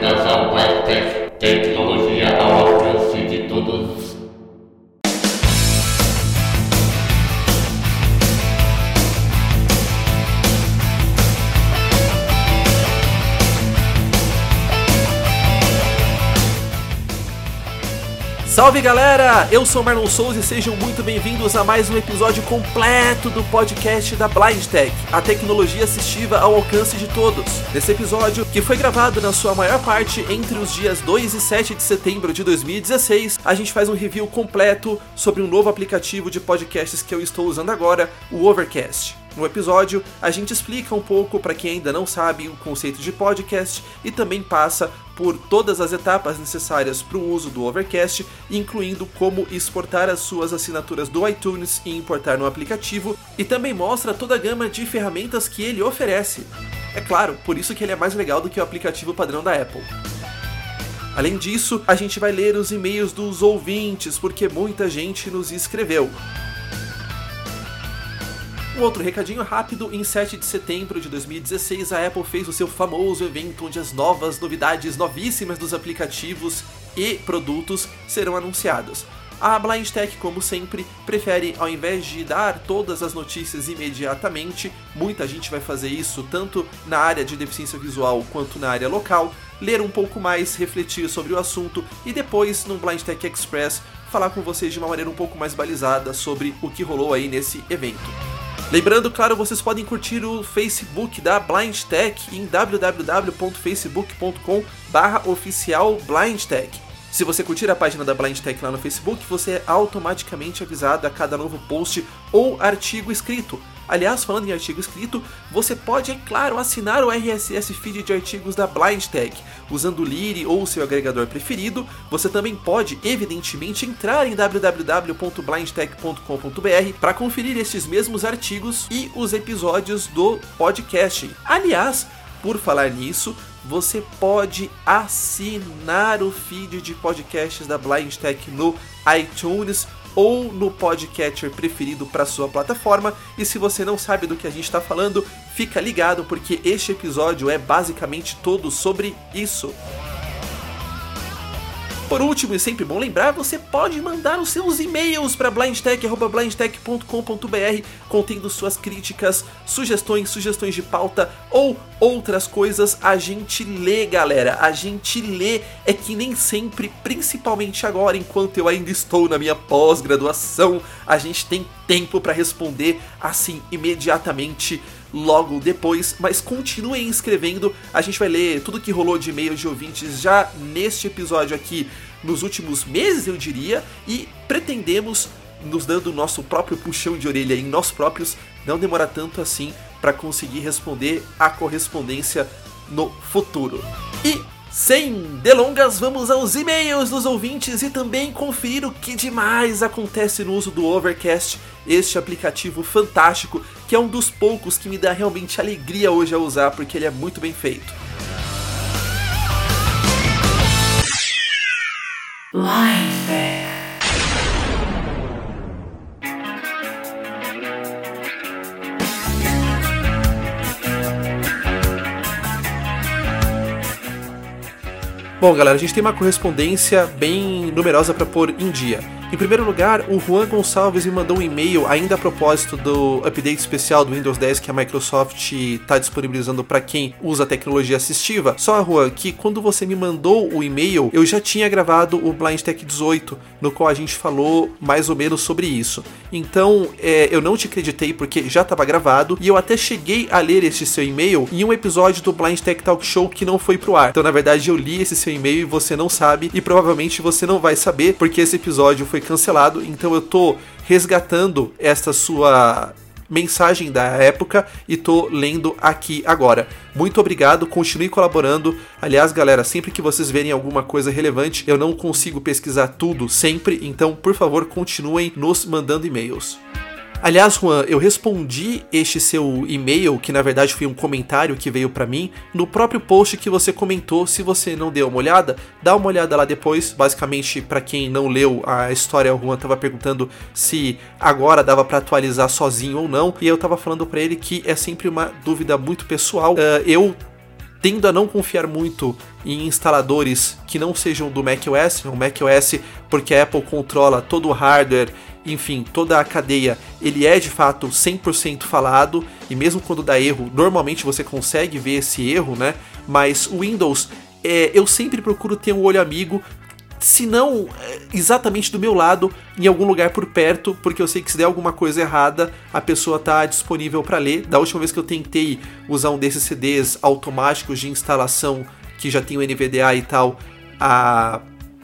that's Salve galera! Eu sou Marlon Souza e sejam muito bem-vindos a mais um episódio completo do podcast da Blind Tech, a tecnologia assistiva ao alcance de todos. Nesse episódio, que foi gravado na sua maior parte entre os dias 2 e 7 de setembro de 2016, a gente faz um review completo sobre um novo aplicativo de podcasts que eu estou usando agora, o Overcast. No episódio, a gente explica um pouco para quem ainda não sabe o conceito de podcast e também passa por todas as etapas necessárias para o uso do Overcast, incluindo como exportar as suas assinaturas do iTunes e importar no aplicativo, e também mostra toda a gama de ferramentas que ele oferece. É claro, por isso que ele é mais legal do que o aplicativo padrão da Apple. Além disso, a gente vai ler os e-mails dos ouvintes, porque muita gente nos escreveu. Um outro recadinho rápido: em 7 de setembro de 2016, a Apple fez o seu famoso evento onde as novas novidades novíssimas dos aplicativos e produtos serão anunciadas. A Blind Tech, como sempre, prefere, ao invés de dar todas as notícias imediatamente, muita gente vai fazer isso tanto na área de deficiência visual quanto na área local, ler um pouco mais, refletir sobre o assunto e depois, no Blind Tech Express, falar com vocês de uma maneira um pouco mais balizada sobre o que rolou aí nesse evento. Lembrando, claro, vocês podem curtir o Facebook da Blind Tech em www.facebook.com oficial Blind Tech. Se você curtir a página da Blind Tech lá no Facebook, você é automaticamente avisado a cada novo post ou artigo escrito. Aliás, falando em artigo escrito, você pode, é claro, assinar o RSS feed de artigos da Blind Tech. Usando o Liri ou o seu agregador preferido, você também pode, evidentemente, entrar em www.blindtech.com.br para conferir estes mesmos artigos e os episódios do podcast. Aliás, por falar nisso, você pode assinar o feed de podcasts da Blind Tech no iTunes ou no podcatcher preferido para sua plataforma. E se você não sabe do que a gente está falando, fica ligado porque este episódio é basicamente todo sobre isso. Por último, e sempre bom lembrar, você pode mandar os seus e-mails para blindtech.blindtech.com.br contendo suas críticas, sugestões, sugestões de pauta ou outras coisas. A gente lê, galera. A gente lê. É que nem sempre, principalmente agora, enquanto eu ainda estou na minha pós-graduação, a gente tem tempo para responder assim imediatamente logo depois, mas continuem escrevendo. A gente vai ler tudo que rolou de e-mails de ouvintes já neste episódio aqui nos últimos meses, eu diria, e pretendemos nos dando o nosso próprio puxão de orelha em nós próprios, não demora tanto assim para conseguir responder a correspondência no futuro. E sem delongas, vamos aos e-mails dos ouvintes e também conferir o que demais acontece no uso do Overcast, este aplicativo fantástico que é um dos poucos que me dá realmente alegria hoje a usar porque ele é muito bem feito. Bom, galera, a gente tem uma correspondência bem numerosa para pôr em dia. Em primeiro lugar, o Juan Gonçalves me mandou um e-mail ainda a propósito do update especial do Windows 10 que a Microsoft está disponibilizando para quem usa tecnologia assistiva. Só, Juan, que quando você me mandou o e-mail, eu já tinha gravado o Blind Tech 18, no qual a gente falou mais ou menos sobre isso. Então, é, eu não te acreditei porque já estava gravado e eu até cheguei a ler este seu e-mail em um episódio do Blind Tech Talk Show que não foi pro ar. Então, na verdade, eu li esse seu e-mail e você não sabe e provavelmente você não vai saber porque esse episódio foi cancelado. Então, eu tô resgatando esta sua mensagem da época e tô lendo aqui agora. Muito obrigado, continue colaborando. Aliás, galera, sempre que vocês verem alguma coisa relevante, eu não consigo pesquisar tudo sempre, então por favor, continuem nos mandando e-mails. Aliás, Juan, eu respondi este seu e-mail, que na verdade foi um comentário que veio para mim, no próprio post que você comentou. Se você não deu uma olhada, dá uma olhada lá depois. Basicamente, para quem não leu a história, o Juan tava perguntando se agora dava para atualizar sozinho ou não, e eu tava falando para ele que é sempre uma dúvida muito pessoal. Uh, eu tendo a não confiar muito em instaladores que não sejam do macOS, o macOS porque a Apple controla todo o hardware, enfim, toda a cadeia, ele é de fato 100% falado e mesmo quando dá erro, normalmente você consegue ver esse erro, né? Mas o Windows é, eu sempre procuro ter um olho amigo se não é, exatamente do meu lado, em algum lugar por perto, porque eu sei que se der alguma coisa errada, a pessoa está disponível para ler. Da última vez que eu tentei usar um desses CDs automáticos de instalação que já tem o NVDA e tal, a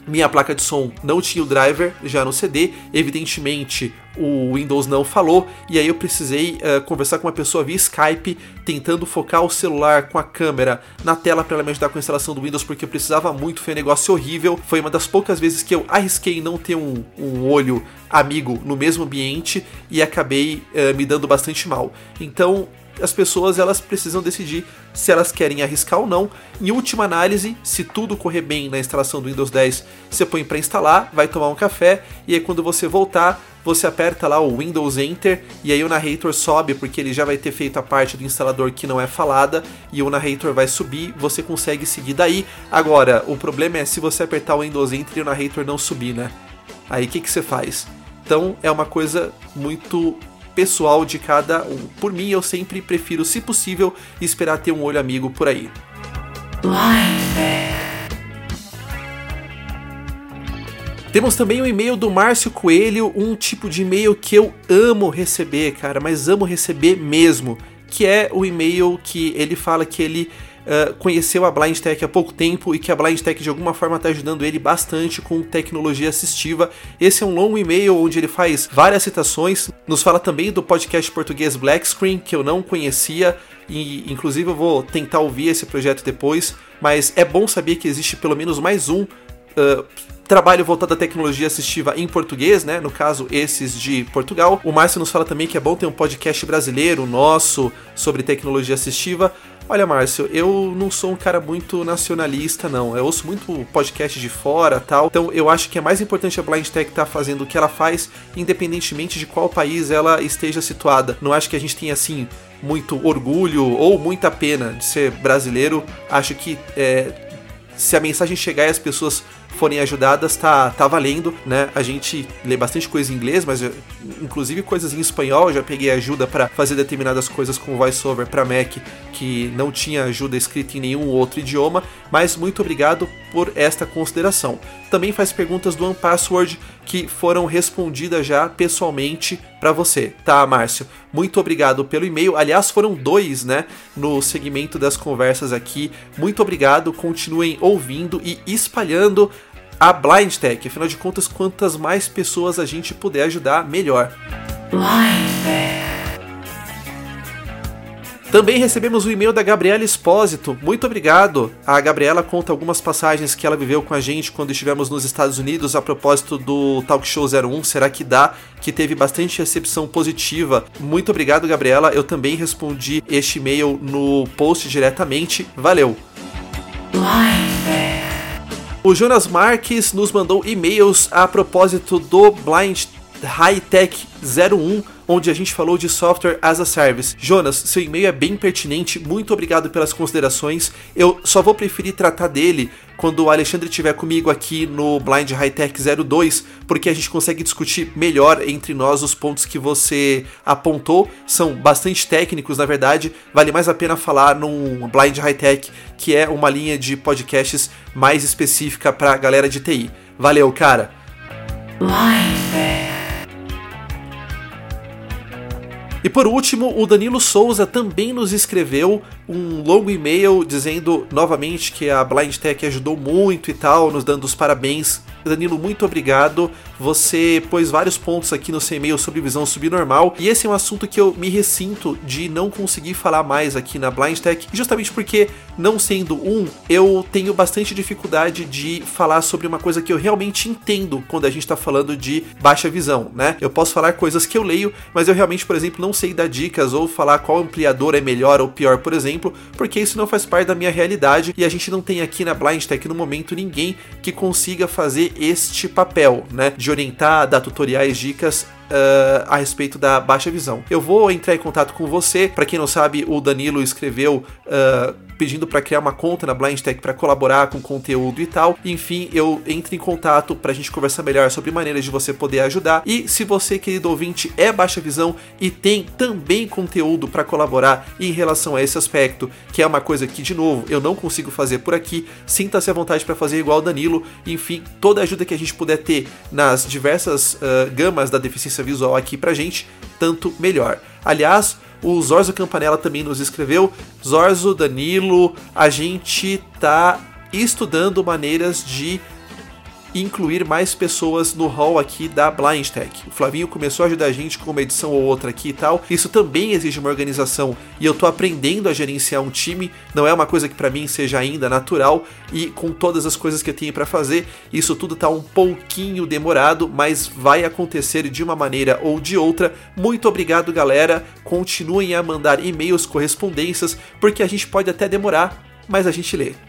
minha placa de som não tinha o driver já no CD, evidentemente o Windows não falou, e aí eu precisei uh, conversar com uma pessoa via Skype, tentando focar o celular com a câmera na tela para ela me ajudar com a instalação do Windows, porque eu precisava muito, foi um negócio horrível. Foi uma das poucas vezes que eu arrisquei não ter um, um olho amigo no mesmo ambiente e acabei uh, me dando bastante mal. Então as pessoas elas precisam decidir se elas querem arriscar ou não. Em última análise, se tudo correr bem na instalação do Windows 10, você põe para instalar, vai tomar um café e aí quando você voltar, você aperta lá o Windows Enter e aí o narrator sobe porque ele já vai ter feito a parte do instalador que não é falada e o narrator vai subir, você consegue seguir daí. Agora, o problema é se você apertar o Windows Enter e o narrator não subir, né? Aí o que, que você faz? Então é uma coisa muito pessoal de cada um. Por mim, eu sempre prefiro, se possível, esperar ter um olho amigo por aí. Temos também o um e-mail do Márcio Coelho, um tipo de e-mail que eu amo receber, cara, mas amo receber mesmo, que é o e-mail que ele fala que ele uh, conheceu a Blind Tech há pouco tempo e que a Blind Tech de alguma forma está ajudando ele bastante com tecnologia assistiva. Esse é um longo e-mail onde ele faz várias citações, nos fala também do podcast português Black Screen, que eu não conhecia, e inclusive eu vou tentar ouvir esse projeto depois, mas é bom saber que existe pelo menos mais um. Uh, trabalho voltado à tecnologia assistiva em português, né? No caso, esses de Portugal. O Márcio nos fala também que é bom ter um podcast brasileiro nosso sobre tecnologia assistiva. Olha, Márcio, eu não sou um cara muito nacionalista, não. Eu ouço muito podcast de fora tal. Então eu acho que é mais importante a Blind Tech estar tá fazendo o que ela faz, independentemente de qual país ela esteja situada. Não acho que a gente tenha, assim, muito orgulho ou muita pena de ser brasileiro. Acho que é, se a mensagem chegar e as pessoas forem ajudadas, tá, tá valendo, né? A gente lê bastante coisa em inglês, mas eu, inclusive coisas em espanhol, eu já peguei ajuda para fazer determinadas coisas com voiceover para Mac que não tinha ajuda escrita em nenhum outro idioma, mas muito obrigado por esta consideração. Também faz perguntas do OnePassword que foram respondidas já pessoalmente para você, tá, Márcio? Muito obrigado pelo e-mail. Aliás, foram dois, né, no segmento das conversas aqui. Muito obrigado. Continuem ouvindo e espalhando a Blind Tech. Afinal de contas, quantas mais pessoas a gente puder ajudar, melhor. Também recebemos o um e-mail da Gabriela Espósito. Muito obrigado. A Gabriela conta algumas passagens que ela viveu com a gente quando estivemos nos Estados Unidos a propósito do Talk Show 01. Será que dá? Que teve bastante recepção positiva. Muito obrigado, Gabriela. Eu também respondi este e-mail no post diretamente. Valeu. O Jonas Marques nos mandou e-mails a propósito do Blind High Tech 01 onde a gente falou de software as a service. Jonas, seu e-mail é bem pertinente, muito obrigado pelas considerações. Eu só vou preferir tratar dele quando o Alexandre estiver comigo aqui no Blind High Tech 02, porque a gente consegue discutir melhor entre nós os pontos que você apontou. São bastante técnicos, na verdade, vale mais a pena falar num Blind High Tech, que é uma linha de podcasts mais específica para a galera de TI. Valeu, cara! Blind e por último, o Danilo Souza também nos escreveu um longo e-mail dizendo novamente que a Blind Tech ajudou muito e tal, nos dando os parabéns. Danilo, muito obrigado. Você pôs vários pontos aqui no seu e-mail sobre visão subnormal, e esse é um assunto que eu me ressinto de não conseguir falar mais aqui na Blind Tech, justamente porque, não sendo um, eu tenho bastante dificuldade de falar sobre uma coisa que eu realmente entendo quando a gente está falando de baixa visão, né? Eu posso falar coisas que eu leio, mas eu realmente, por exemplo, não sei dar dicas ou falar qual ampliador é melhor ou pior, por exemplo porque isso não faz parte da minha realidade e a gente não tem aqui na Blind Tech no momento ninguém que consiga fazer este papel, né, de orientar, dar tutoriais, dicas uh, a respeito da baixa visão. Eu vou entrar em contato com você. Para quem não sabe, o Danilo escreveu uh, pedindo para criar uma conta na Blind Tech para colaborar com conteúdo e tal. Enfim, eu entro em contato para a gente conversar melhor sobre maneiras de você poder ajudar. E se você, querido ouvinte, é baixa visão e tem também conteúdo para colaborar em relação a esse aspecto, que é uma coisa que, de novo, eu não consigo fazer por aqui, sinta-se à vontade para fazer igual o Danilo. Enfim, toda ajuda que a gente puder ter nas diversas uh, gamas da deficiência visual aqui pra gente, tanto melhor. Aliás, o Zorzo Campanella também nos escreveu. Zorzo, Danilo, a gente tá estudando maneiras de incluir mais pessoas no hall aqui da Blind Tech. O Flavinho começou a ajudar a gente com uma edição ou outra aqui e tal. Isso também exige uma organização e eu tô aprendendo a gerenciar um time. Não é uma coisa que para mim seja ainda natural e com todas as coisas que eu tenho para fazer, isso tudo tá um pouquinho demorado, mas vai acontecer de uma maneira ou de outra. Muito obrigado, galera. Continuem a mandar e-mails, correspondências, porque a gente pode até demorar, mas a gente lê.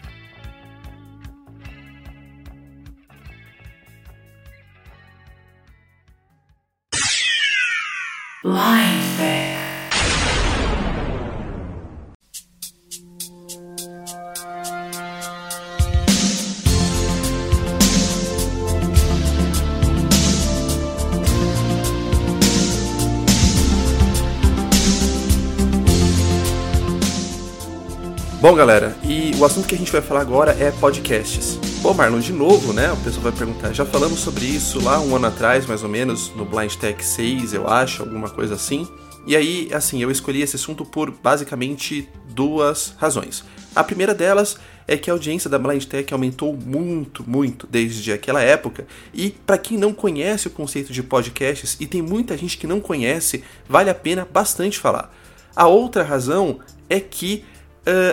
Bom, galera, e o assunto que a gente vai falar agora é podcasts. Bom, Marlon, de novo, né? O pessoal vai perguntar. Já falamos sobre isso lá um ano atrás, mais ou menos, no Blind Tech 6, eu acho, alguma coisa assim. E aí, assim, eu escolhi esse assunto por basicamente duas razões. A primeira delas é que a audiência da Blind Tech aumentou muito, muito desde aquela época. E para quem não conhece o conceito de podcasts, e tem muita gente que não conhece, vale a pena bastante falar. A outra razão é que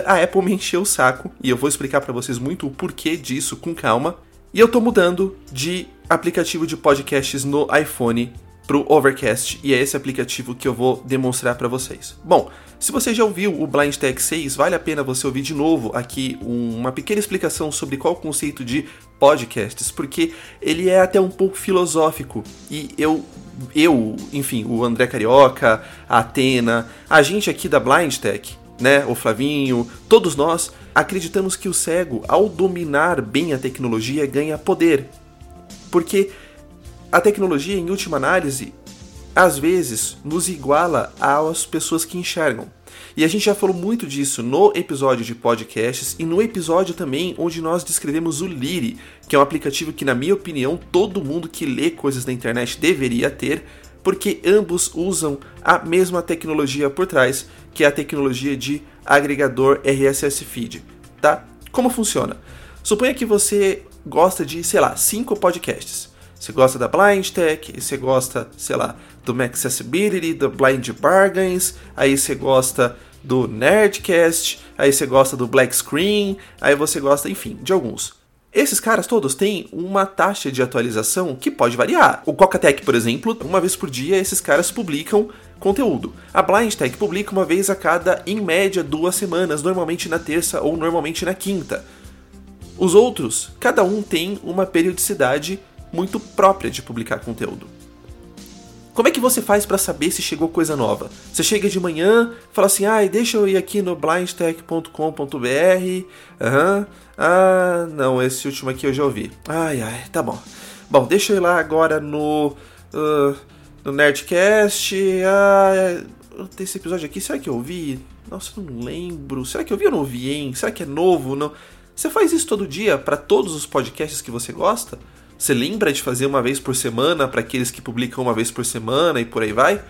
a Apple me encheu o saco e eu vou explicar para vocês muito o porquê disso com calma. E eu tô mudando de aplicativo de podcasts no iPhone pro Overcast e é esse aplicativo que eu vou demonstrar para vocês. Bom, se você já ouviu o Blind Tech 6, vale a pena você ouvir de novo aqui uma pequena explicação sobre qual o conceito de podcasts, porque ele é até um pouco filosófico e eu eu, enfim, o André Carioca, a Atena, a gente aqui da Blind Tech, né, o Flavinho, todos nós acreditamos que o cego, ao dominar bem a tecnologia, ganha poder. Porque a tecnologia, em última análise, às vezes nos iguala às pessoas que enxergam. E a gente já falou muito disso no episódio de podcasts e no episódio também onde nós descrevemos o Liri, que é um aplicativo que, na minha opinião, todo mundo que lê coisas na internet deveria ter, porque ambos usam a mesma tecnologia por trás, que é a tecnologia de agregador RSS Feed, tá? Como funciona? Suponha que você gosta de, sei lá, cinco podcasts. Você gosta da Blind Tech, você gosta, sei lá, do Accessibility, do Blind Bargains, aí você gosta do Nerdcast, aí você gosta do Black Screen, aí você gosta, enfim, de alguns. Esses caras todos têm uma taxa de atualização que pode variar. O Cocatec, por exemplo, uma vez por dia esses caras publicam conteúdo. A Blind Tech publica uma vez a cada, em média, duas semanas, normalmente na terça ou normalmente na quinta. Os outros, cada um tem uma periodicidade muito própria de publicar conteúdo. Como é que você faz para saber se chegou coisa nova? Você chega de manhã, fala assim, ah, deixa eu ir aqui no blindtech.com.br, aham, uhum. ah, não, esse último aqui eu já ouvi. Ai, ai, tá bom. Bom, deixa eu ir lá agora no, uh, no Nerdcast, ah, esse episódio aqui, será que eu ouvi? Nossa, eu não lembro. Será que eu vi ou não ouvi, hein? Será que é novo? Não. Você faz isso todo dia para todos os podcasts que você gosta? Você lembra de fazer uma vez por semana para aqueles que publicam uma vez por semana e por aí vai?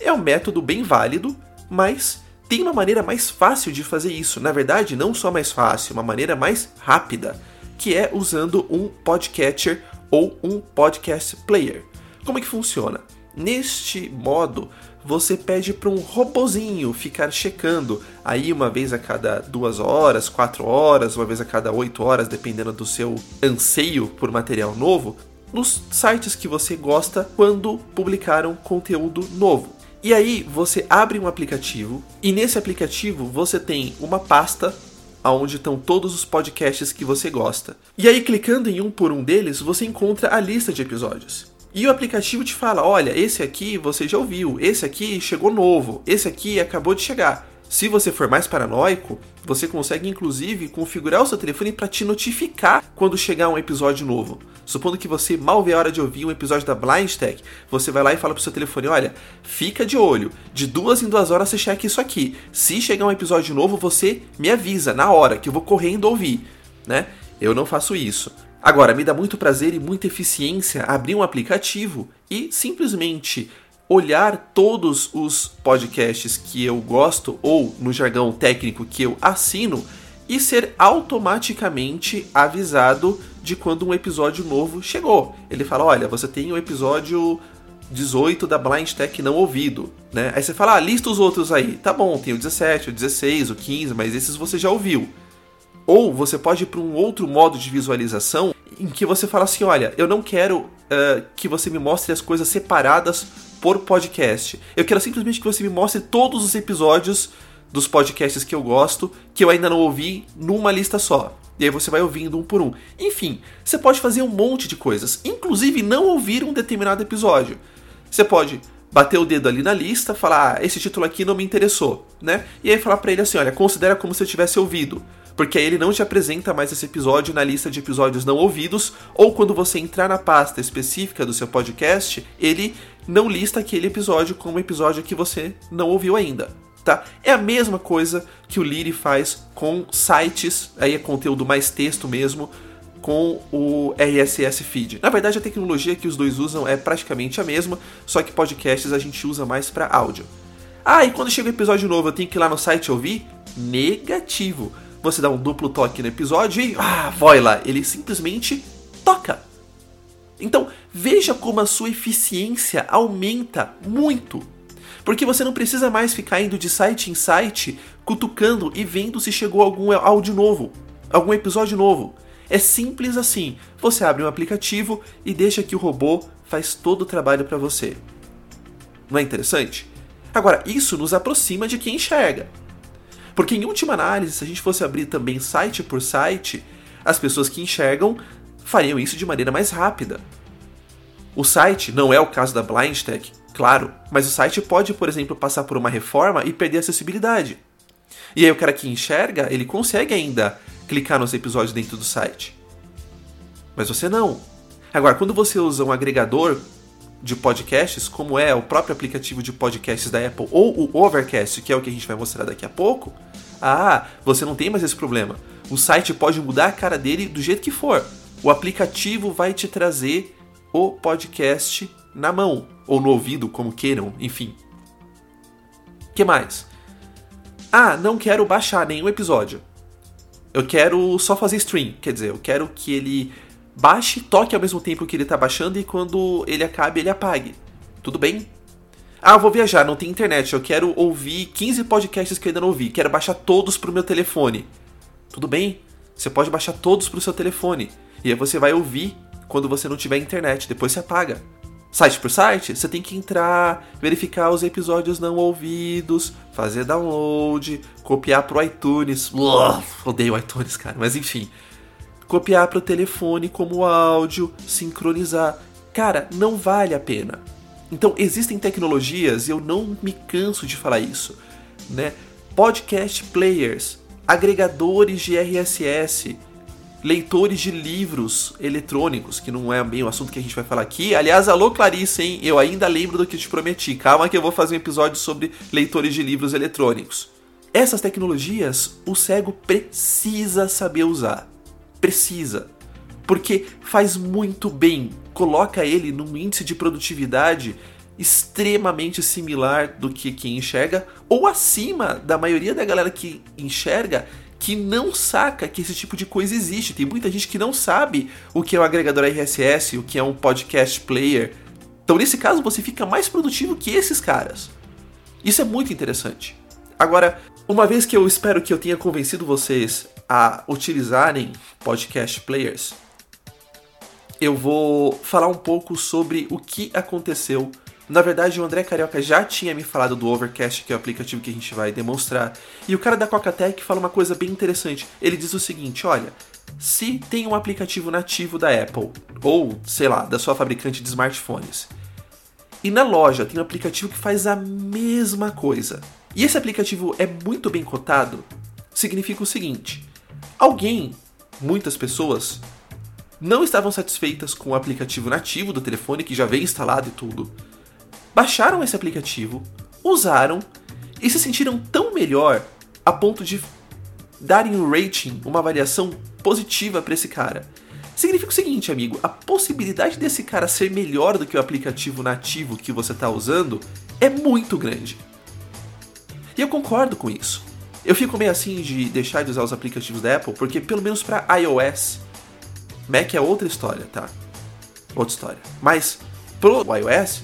É um método bem válido, mas tem uma maneira mais fácil de fazer isso. Na verdade, não só mais fácil, uma maneira mais rápida, que é usando um podcatcher ou um podcast player. Como é que funciona? Neste modo, você pede para um robozinho ficar checando aí uma vez a cada duas horas, quatro horas, uma vez a cada oito horas, dependendo do seu anseio por material novo, nos sites que você gosta quando publicaram conteúdo novo. E aí você abre um aplicativo e nesse aplicativo você tem uma pasta onde estão todos os podcasts que você gosta. E aí clicando em um por um deles, você encontra a lista de episódios. E o aplicativo te fala: olha, esse aqui você já ouviu, esse aqui chegou novo, esse aqui acabou de chegar. Se você for mais paranoico, você consegue inclusive configurar o seu telefone para te notificar quando chegar um episódio novo. Supondo que você mal vê a hora de ouvir um episódio da Blind Tech, você vai lá e fala pro seu telefone: olha, fica de olho, de duas em duas horas você checa isso aqui. Se chegar um episódio novo, você me avisa na hora que eu vou correndo ouvir, né? Eu não faço isso. Agora, me dá muito prazer e muita eficiência abrir um aplicativo e simplesmente olhar todos os podcasts que eu gosto ou no jargão técnico que eu assino e ser automaticamente avisado de quando um episódio novo chegou. Ele fala: "Olha, você tem o episódio 18 da Blind Tech não ouvido, né? Aí você fala: ah, lista os outros aí. Tá bom, tem o 17, o 16, o 15, mas esses você já ouviu. Ou você pode ir para um outro modo de visualização em que você fala assim: olha, eu não quero uh, que você me mostre as coisas separadas por podcast. Eu quero simplesmente que você me mostre todos os episódios dos podcasts que eu gosto, que eu ainda não ouvi, numa lista só. E aí você vai ouvindo um por um. Enfim, você pode fazer um monte de coisas, inclusive não ouvir um determinado episódio. Você pode bater o dedo ali na lista, falar, ah, esse título aqui não me interessou, né? E aí falar para ele assim, olha, considera como se eu tivesse ouvido porque aí ele não te apresenta mais esse episódio na lista de episódios não ouvidos, ou quando você entrar na pasta específica do seu podcast, ele não lista aquele episódio como episódio que você não ouviu ainda. Tá? É a mesma coisa que o Liri faz com sites, aí é conteúdo mais texto mesmo, com o RSS Feed. Na verdade, a tecnologia que os dois usam é praticamente a mesma, só que podcasts a gente usa mais para áudio. Ah, e quando chega o episódio novo eu tenho que ir lá no site ouvir? Negativo você dá um duplo toque no episódio e. Ah, voila! Ele simplesmente toca. Então, veja como a sua eficiência aumenta muito. Porque você não precisa mais ficar indo de site em site, cutucando e vendo se chegou algum áudio novo, algum episódio novo. É simples assim. Você abre um aplicativo e deixa que o robô faz todo o trabalho para você. Não é interessante? Agora, isso nos aproxima de quem enxerga. Porque em última análise, se a gente fosse abrir também site por site, as pessoas que enxergam fariam isso de maneira mais rápida. O site não é o caso da Blind Tech, claro, mas o site pode, por exemplo, passar por uma reforma e perder acessibilidade. E aí o cara que enxerga, ele consegue ainda clicar nos episódios dentro do site. Mas você não. Agora, quando você usa um agregador de podcasts, como é o próprio aplicativo de podcasts da Apple ou o Overcast, que é o que a gente vai mostrar daqui a pouco, ah, você não tem mais esse problema. O site pode mudar a cara dele do jeito que for. O aplicativo vai te trazer o podcast na mão ou no ouvido, como queiram, enfim. Que mais? Ah, não quero baixar nenhum episódio. Eu quero só fazer stream, quer dizer, eu quero que ele baixe, toque ao mesmo tempo que ele está baixando e quando ele acabe, ele apague. Tudo bem? Ah, eu vou viajar, não tem internet, eu quero ouvir 15 podcasts que eu ainda não ouvi, quero baixar todos pro meu telefone. Tudo bem? Você pode baixar todos pro seu telefone. E aí você vai ouvir quando você não tiver internet, depois você apaga. Site por site, você tem que entrar, verificar os episódios não ouvidos, fazer download, copiar pro iTunes. Uou, odeio iTunes, cara, mas enfim copiar para o telefone como áudio, sincronizar. Cara, não vale a pena. Então existem tecnologias, e eu não me canso de falar isso, né? Podcast players, agregadores de RSS, leitores de livros eletrônicos, que não é bem o assunto que a gente vai falar aqui. Aliás, alô Clarice, hein? Eu ainda lembro do que te prometi. Calma que eu vou fazer um episódio sobre leitores de livros eletrônicos. Essas tecnologias o cego precisa saber usar precisa. Porque faz muito bem, coloca ele num índice de produtividade extremamente similar do que quem enxerga, ou acima da maioria da galera que enxerga que não saca que esse tipo de coisa existe. Tem muita gente que não sabe o que é um agregador RSS, o que é um podcast player. Então, nesse caso, você fica mais produtivo que esses caras. Isso é muito interessante. Agora, uma vez que eu espero que eu tenha convencido vocês a utilizarem podcast players, eu vou falar um pouco sobre o que aconteceu. Na verdade, o André Carioca já tinha me falado do Overcast, que é o aplicativo que a gente vai demonstrar. E o cara da Coca-Tech fala uma coisa bem interessante. Ele diz o seguinte: olha, se tem um aplicativo nativo da Apple, ou sei lá, da sua fabricante de smartphones, e na loja tem um aplicativo que faz a mesma coisa, e esse aplicativo é muito bem cotado, significa o seguinte: alguém, muitas pessoas, não estavam satisfeitas com o aplicativo nativo do telefone que já vem instalado e tudo. Baixaram esse aplicativo, usaram e se sentiram tão melhor a ponto de darem um rating, uma avaliação positiva para esse cara. Significa o seguinte, amigo, a possibilidade desse cara ser melhor do que o aplicativo nativo que você está usando é muito grande. E eu concordo com isso. Eu fico meio assim de deixar de usar os aplicativos da Apple, porque pelo menos para iOS, Mac é outra história, tá? Outra história. Mas pro iOS,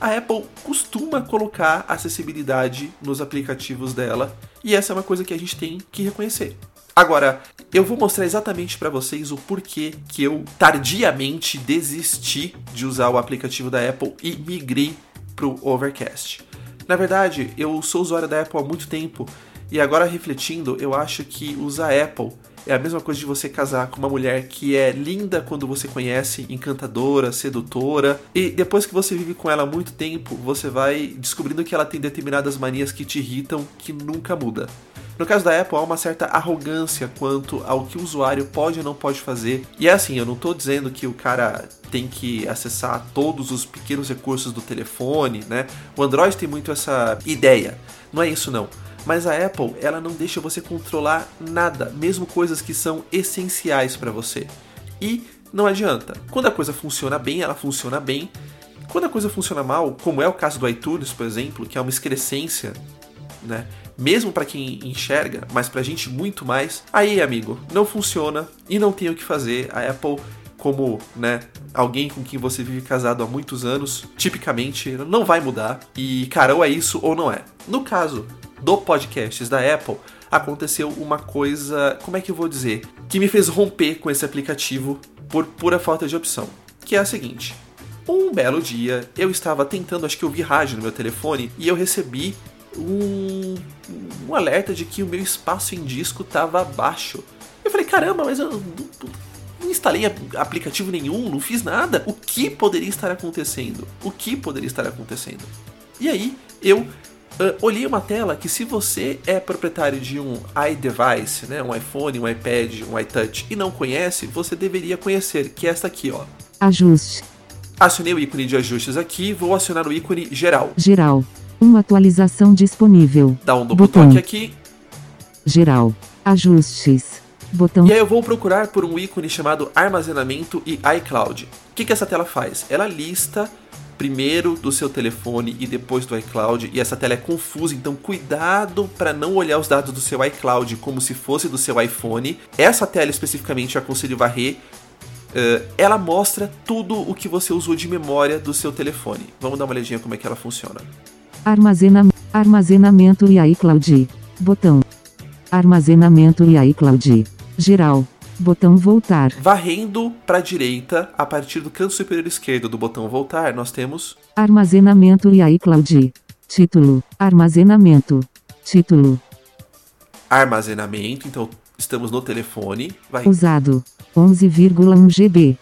a Apple costuma colocar acessibilidade nos aplicativos dela, e essa é uma coisa que a gente tem que reconhecer. Agora, eu vou mostrar exatamente para vocês o porquê que eu tardiamente desisti de usar o aplicativo da Apple e migrei pro Overcast. Na verdade, eu sou usuário da Apple há muito tempo e agora refletindo, eu acho que usar Apple é a mesma coisa de você casar com uma mulher que é linda quando você conhece, encantadora, sedutora, e depois que você vive com ela há muito tempo, você vai descobrindo que ela tem determinadas manias que te irritam que nunca muda. No caso da Apple, há uma certa arrogância quanto ao que o usuário pode ou não pode fazer. E é assim, eu não estou dizendo que o cara tem que acessar todos os pequenos recursos do telefone, né? O Android tem muito essa ideia. Não é isso não. Mas a Apple, ela não deixa você controlar nada, mesmo coisas que são essenciais para você. E não adianta. Quando a coisa funciona bem, ela funciona bem. Quando a coisa funciona mal, como é o caso do iTunes, por exemplo, que é uma excrescência, né? Mesmo para quem enxerga, mas pra gente muito mais. Aí, amigo, não funciona e não tem o que fazer. A Apple como, né, alguém com quem você vive casado há muitos anos, tipicamente não vai mudar. E, cara, ou é isso ou não é. No caso do podcasts da Apple, aconteceu uma coisa, como é que eu vou dizer, que me fez romper com esse aplicativo por pura falta de opção, que é a seguinte: um belo dia eu estava tentando, acho que ouvir rádio no meu telefone e eu recebi um, um alerta de que o meu espaço em disco estava baixo. Eu falei, caramba, mas eu não, não instalei aplicativo nenhum, não fiz nada. O que poderia estar acontecendo? O que poderia estar acontecendo? E aí eu Uh, olhei uma tela que se você é proprietário de um iDevice, né, um iPhone, um iPad, um iTouch e não conhece, você deveria conhecer, que é esta aqui, ó. Ajuste. Acionei o ícone de ajustes aqui, vou acionar o ícone geral. Geral. Uma atualização disponível. Dá um duplo Botão. toque aqui. Geral. Ajustes. Botão. E aí eu vou procurar por um ícone chamado armazenamento e iCloud. O que, que essa tela faz? Ela lista primeiro do seu telefone e depois do iCloud, e essa tela é confusa, então cuidado para não olhar os dados do seu iCloud como se fosse do seu iPhone. Essa tela especificamente eu aconselho varrer. Uh, ela mostra tudo o que você usou de memória do seu telefone. Vamos dar uma olhadinha como é que ela funciona. Armazena... Armazenamento e iCloud. Botão. Armazenamento e iCloud. Geral. Botão voltar. Varrendo para a direita, a partir do canto superior esquerdo do botão voltar, nós temos Armazenamento e iCloud. Título. Armazenamento. Título. armazenamento, então estamos no telefone. Vai. Usado. 11,1 GB.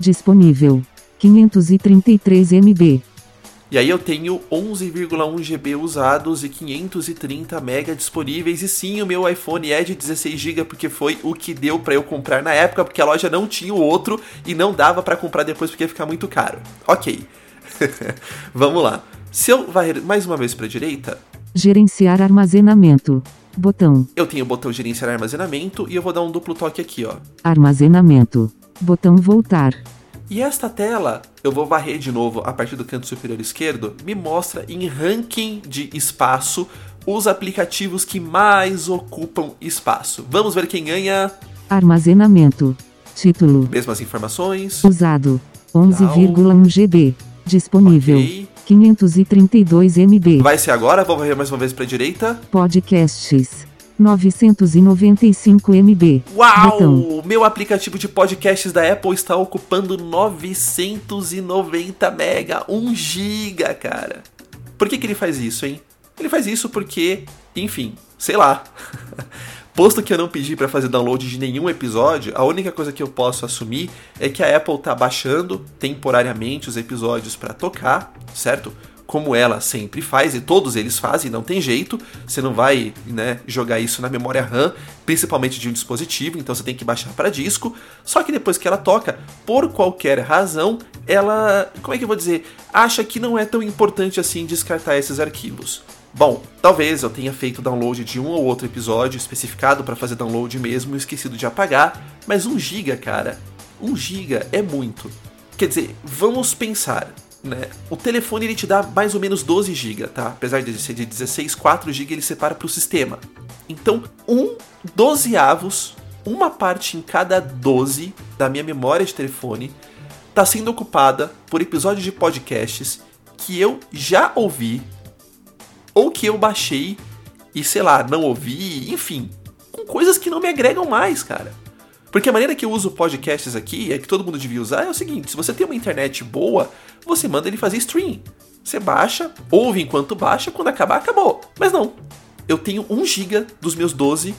Disponível. 533 MB. E aí eu tenho 11,1 GB usados e 530 MB disponíveis. E sim, o meu iPhone é de 16 GB porque foi o que deu para eu comprar na época, porque a loja não tinha o outro e não dava para comprar depois porque ia ficar muito caro. Ok. Vamos lá. Se eu varrer mais uma vez para a direita, Gerenciar armazenamento. Botão. eu tenho o botão gerenciar armazenamento e eu vou dar um duplo toque aqui, ó. Armazenamento. Botão voltar. E esta tela, eu vou varrer de novo a partir do canto superior esquerdo, me mostra em ranking de espaço os aplicativos que mais ocupam espaço. Vamos ver quem ganha. Armazenamento. Título. Mesmas informações. Usado. 11,1 GB. Disponível. Ok. 532 MB. Vai ser agora, vou varrer mais uma vez para a direita. Podcasts. 995 MB. Uau! Botão. Meu aplicativo de podcasts da Apple está ocupando 990 mega, 1 giga, cara. Por que, que ele faz isso, hein? Ele faz isso porque, enfim, sei lá. Posto que eu não pedi para fazer download de nenhum episódio, a única coisa que eu posso assumir é que a Apple tá baixando temporariamente os episódios para tocar, certo? Como ela sempre faz, e todos eles fazem, não tem jeito. Você não vai né, jogar isso na memória RAM, principalmente de um dispositivo, então você tem que baixar para disco. Só que depois que ela toca, por qualquer razão, ela, como é que eu vou dizer, acha que não é tão importante assim descartar esses arquivos. Bom, talvez eu tenha feito download de um ou outro episódio especificado para fazer download mesmo e esquecido de apagar, mas 1 GB, cara, 1 GB é muito. Quer dizer, vamos pensar, né? O telefone ele te dá mais ou menos 12 GB, tá? Apesar de ser de 16, 4 GB ele separa para o sistema. Então, um dozeavos, uma parte em cada 12 da minha memória de telefone está sendo ocupada por episódios de podcasts que eu já ouvi ou que eu baixei e sei lá, não ouvi, enfim, com coisas que não me agregam mais, cara. Porque a maneira que eu uso podcasts aqui, é que todo mundo devia usar, é o seguinte: se você tem uma internet boa, você manda ele fazer stream. Você baixa, ouve enquanto baixa, quando acabar, acabou. Mas não. Eu tenho 1 GB dos meus 12,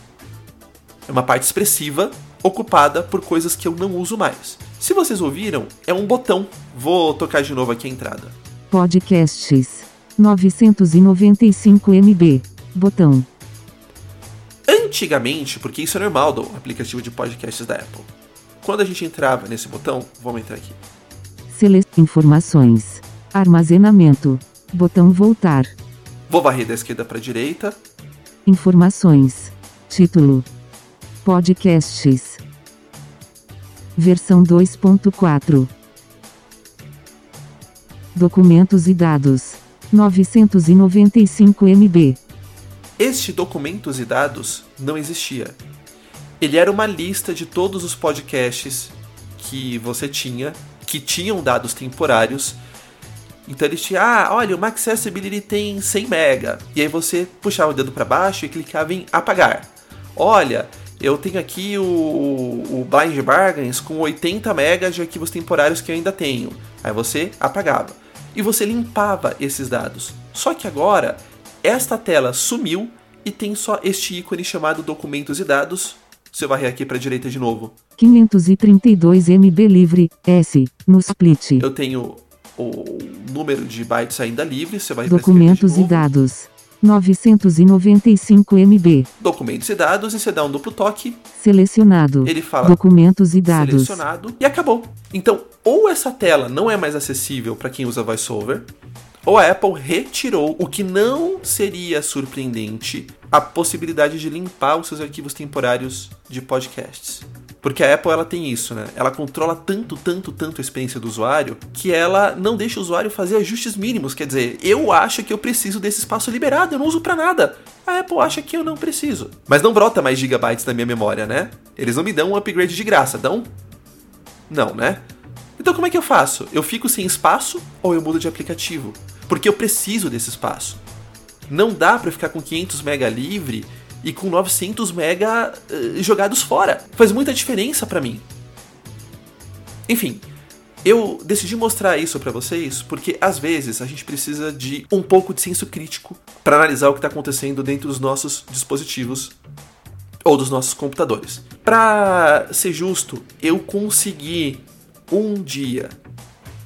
é uma parte expressiva, ocupada por coisas que eu não uso mais. Se vocês ouviram, é um botão. Vou tocar de novo aqui a entrada. Podcasts. 995 MB. Botão. Antigamente, porque isso é normal do aplicativo de podcasts da Apple. Quando a gente entrava nesse botão, vamos entrar aqui. Sele informações. Armazenamento. Botão voltar. Vou varrer da esquerda para a direita. Informações. Título. Podcasts. Versão 2.4. Documentos e dados. 995 MB. Este documentos e dados não existia. Ele era uma lista de todos os podcasts que você tinha, que tinham dados temporários. Então ele tinha, ah, olha, o Accessibility tem 100 mega. E aí você puxava o dedo para baixo e clicava em apagar. Olha, eu tenho aqui o, o Blind Bargains com 80 megas de arquivos temporários que eu ainda tenho. Aí você apagava. E você limpava esses dados. Só que agora, esta tela sumiu e tem só este ícone chamado Documentos e Dados. Você varrer aqui para a direita de novo. 532 MB livre, S, no split. Eu tenho o número de bytes ainda livre. Você vai Documentos e dados. 995 MB. Documentos e dados e você dá um duplo toque. Selecionado. Ele fala Documentos e dados. Selecionado e acabou. Então, ou essa tela não é mais acessível para quem usa VoiceOver, ou a Apple retirou, o que não seria surpreendente, a possibilidade de limpar os seus arquivos temporários de podcasts. Porque a Apple ela tem isso, né? Ela controla tanto, tanto, tanto a experiência do usuário que ela não deixa o usuário fazer ajustes mínimos. Quer dizer, eu acho que eu preciso desse espaço liberado, eu não uso para nada. A Apple acha que eu não preciso. Mas não brota mais gigabytes na minha memória, né? Eles não me dão um upgrade de graça, dão? Não, né? Então como é que eu faço? Eu fico sem espaço ou eu mudo de aplicativo? Porque eu preciso desse espaço. Não dá para ficar com 500 mega livre e com 900 mega uh, jogados fora. Faz muita diferença para mim. Enfim, eu decidi mostrar isso para vocês porque às vezes a gente precisa de um pouco de senso crítico para analisar o que está acontecendo dentro dos nossos dispositivos ou dos nossos computadores. Para ser justo, eu consegui um dia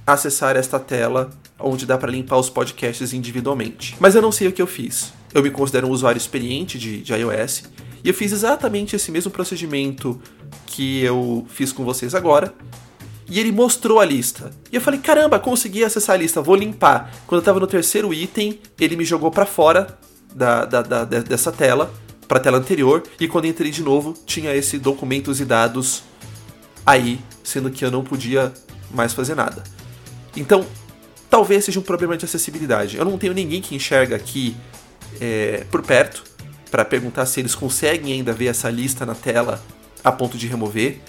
acessar esta tela onde dá para limpar os podcasts individualmente. Mas eu não sei o que eu fiz. Eu me considero um usuário experiente de, de iOS e eu fiz exatamente esse mesmo procedimento que eu fiz com vocês agora. E ele mostrou a lista. E eu falei: caramba, consegui acessar a lista, vou limpar. Quando eu tava no terceiro item, ele me jogou para fora da, da, da, dessa tela, para a tela anterior. E quando entrei de novo, tinha esse documentos e dados aí, sendo que eu não podia mais fazer nada. Então, talvez seja um problema de acessibilidade. Eu não tenho ninguém que enxerga aqui é, por perto para perguntar se eles conseguem ainda ver essa lista na tela a ponto de remover.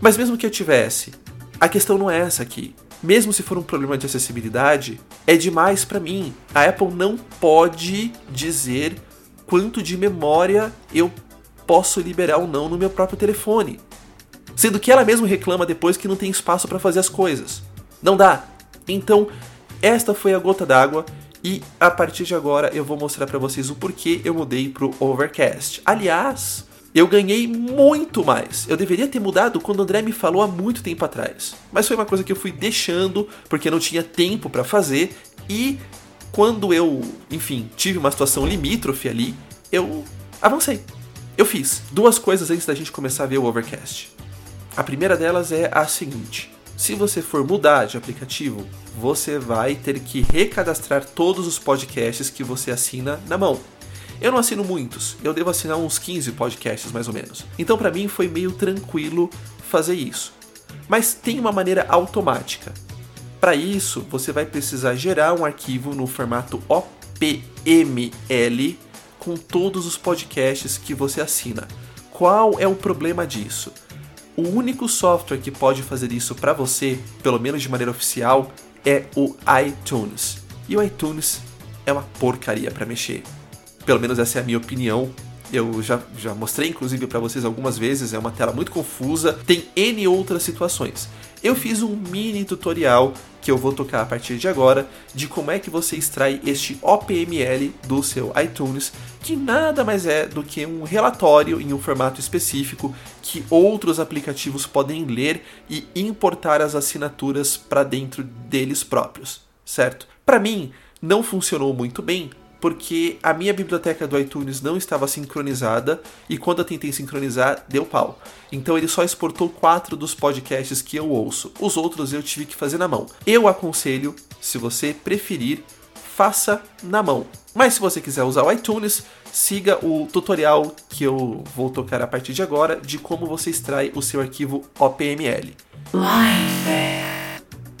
Mas mesmo que eu tivesse, a questão não é essa aqui. Mesmo se for um problema de acessibilidade, é demais para mim. A Apple não pode dizer quanto de memória eu posso liberar ou não no meu próprio telefone. Sendo que ela mesma reclama depois que não tem espaço para fazer as coisas. Não dá. Então, esta foi a gota d'água e a partir de agora eu vou mostrar para vocês o porquê eu mudei pro Overcast. Aliás, Eu ganhei muito mais. Eu deveria ter mudado quando o André me falou há muito tempo atrás. Mas foi uma coisa que eu fui deixando porque não tinha tempo para fazer e quando eu, enfim, tive uma situação limítrofe ali, eu avancei. Eu fiz duas coisas antes da gente começar a ver o Overcast. A primeira delas é a seguinte: se você for mudar de aplicativo, você vai ter que recadastrar todos os podcasts que você assina na mão. Eu não assino muitos, eu devo assinar uns 15 podcasts mais ou menos. Então para mim foi meio tranquilo fazer isso. Mas tem uma maneira automática. Para isso, você vai precisar gerar um arquivo no formato OPML com todos os podcasts que você assina. Qual é o problema disso? O único software que pode fazer isso para você, pelo menos de maneira oficial, é o iTunes. E o iTunes é uma porcaria para mexer. Pelo menos essa é a minha opinião. Eu já, já mostrei, inclusive, para vocês algumas vezes. É uma tela muito confusa. Tem N outras situações. Eu fiz um mini tutorial que eu vou tocar a partir de agora de como é que você extrai este OPML do seu iTunes, que nada mais é do que um relatório em um formato específico que outros aplicativos podem ler e importar as assinaturas para dentro deles próprios, certo? Para mim, não funcionou muito bem porque a minha biblioteca do iTunes não estava sincronizada e quando eu tentei sincronizar, deu pau. Então ele só exportou quatro dos podcasts que eu ouço. Os outros eu tive que fazer na mão. Eu aconselho, se você preferir, faça na mão. Mas se você quiser usar o iTunes, siga o tutorial que eu vou tocar a partir de agora de como você extrai o seu arquivo OPML.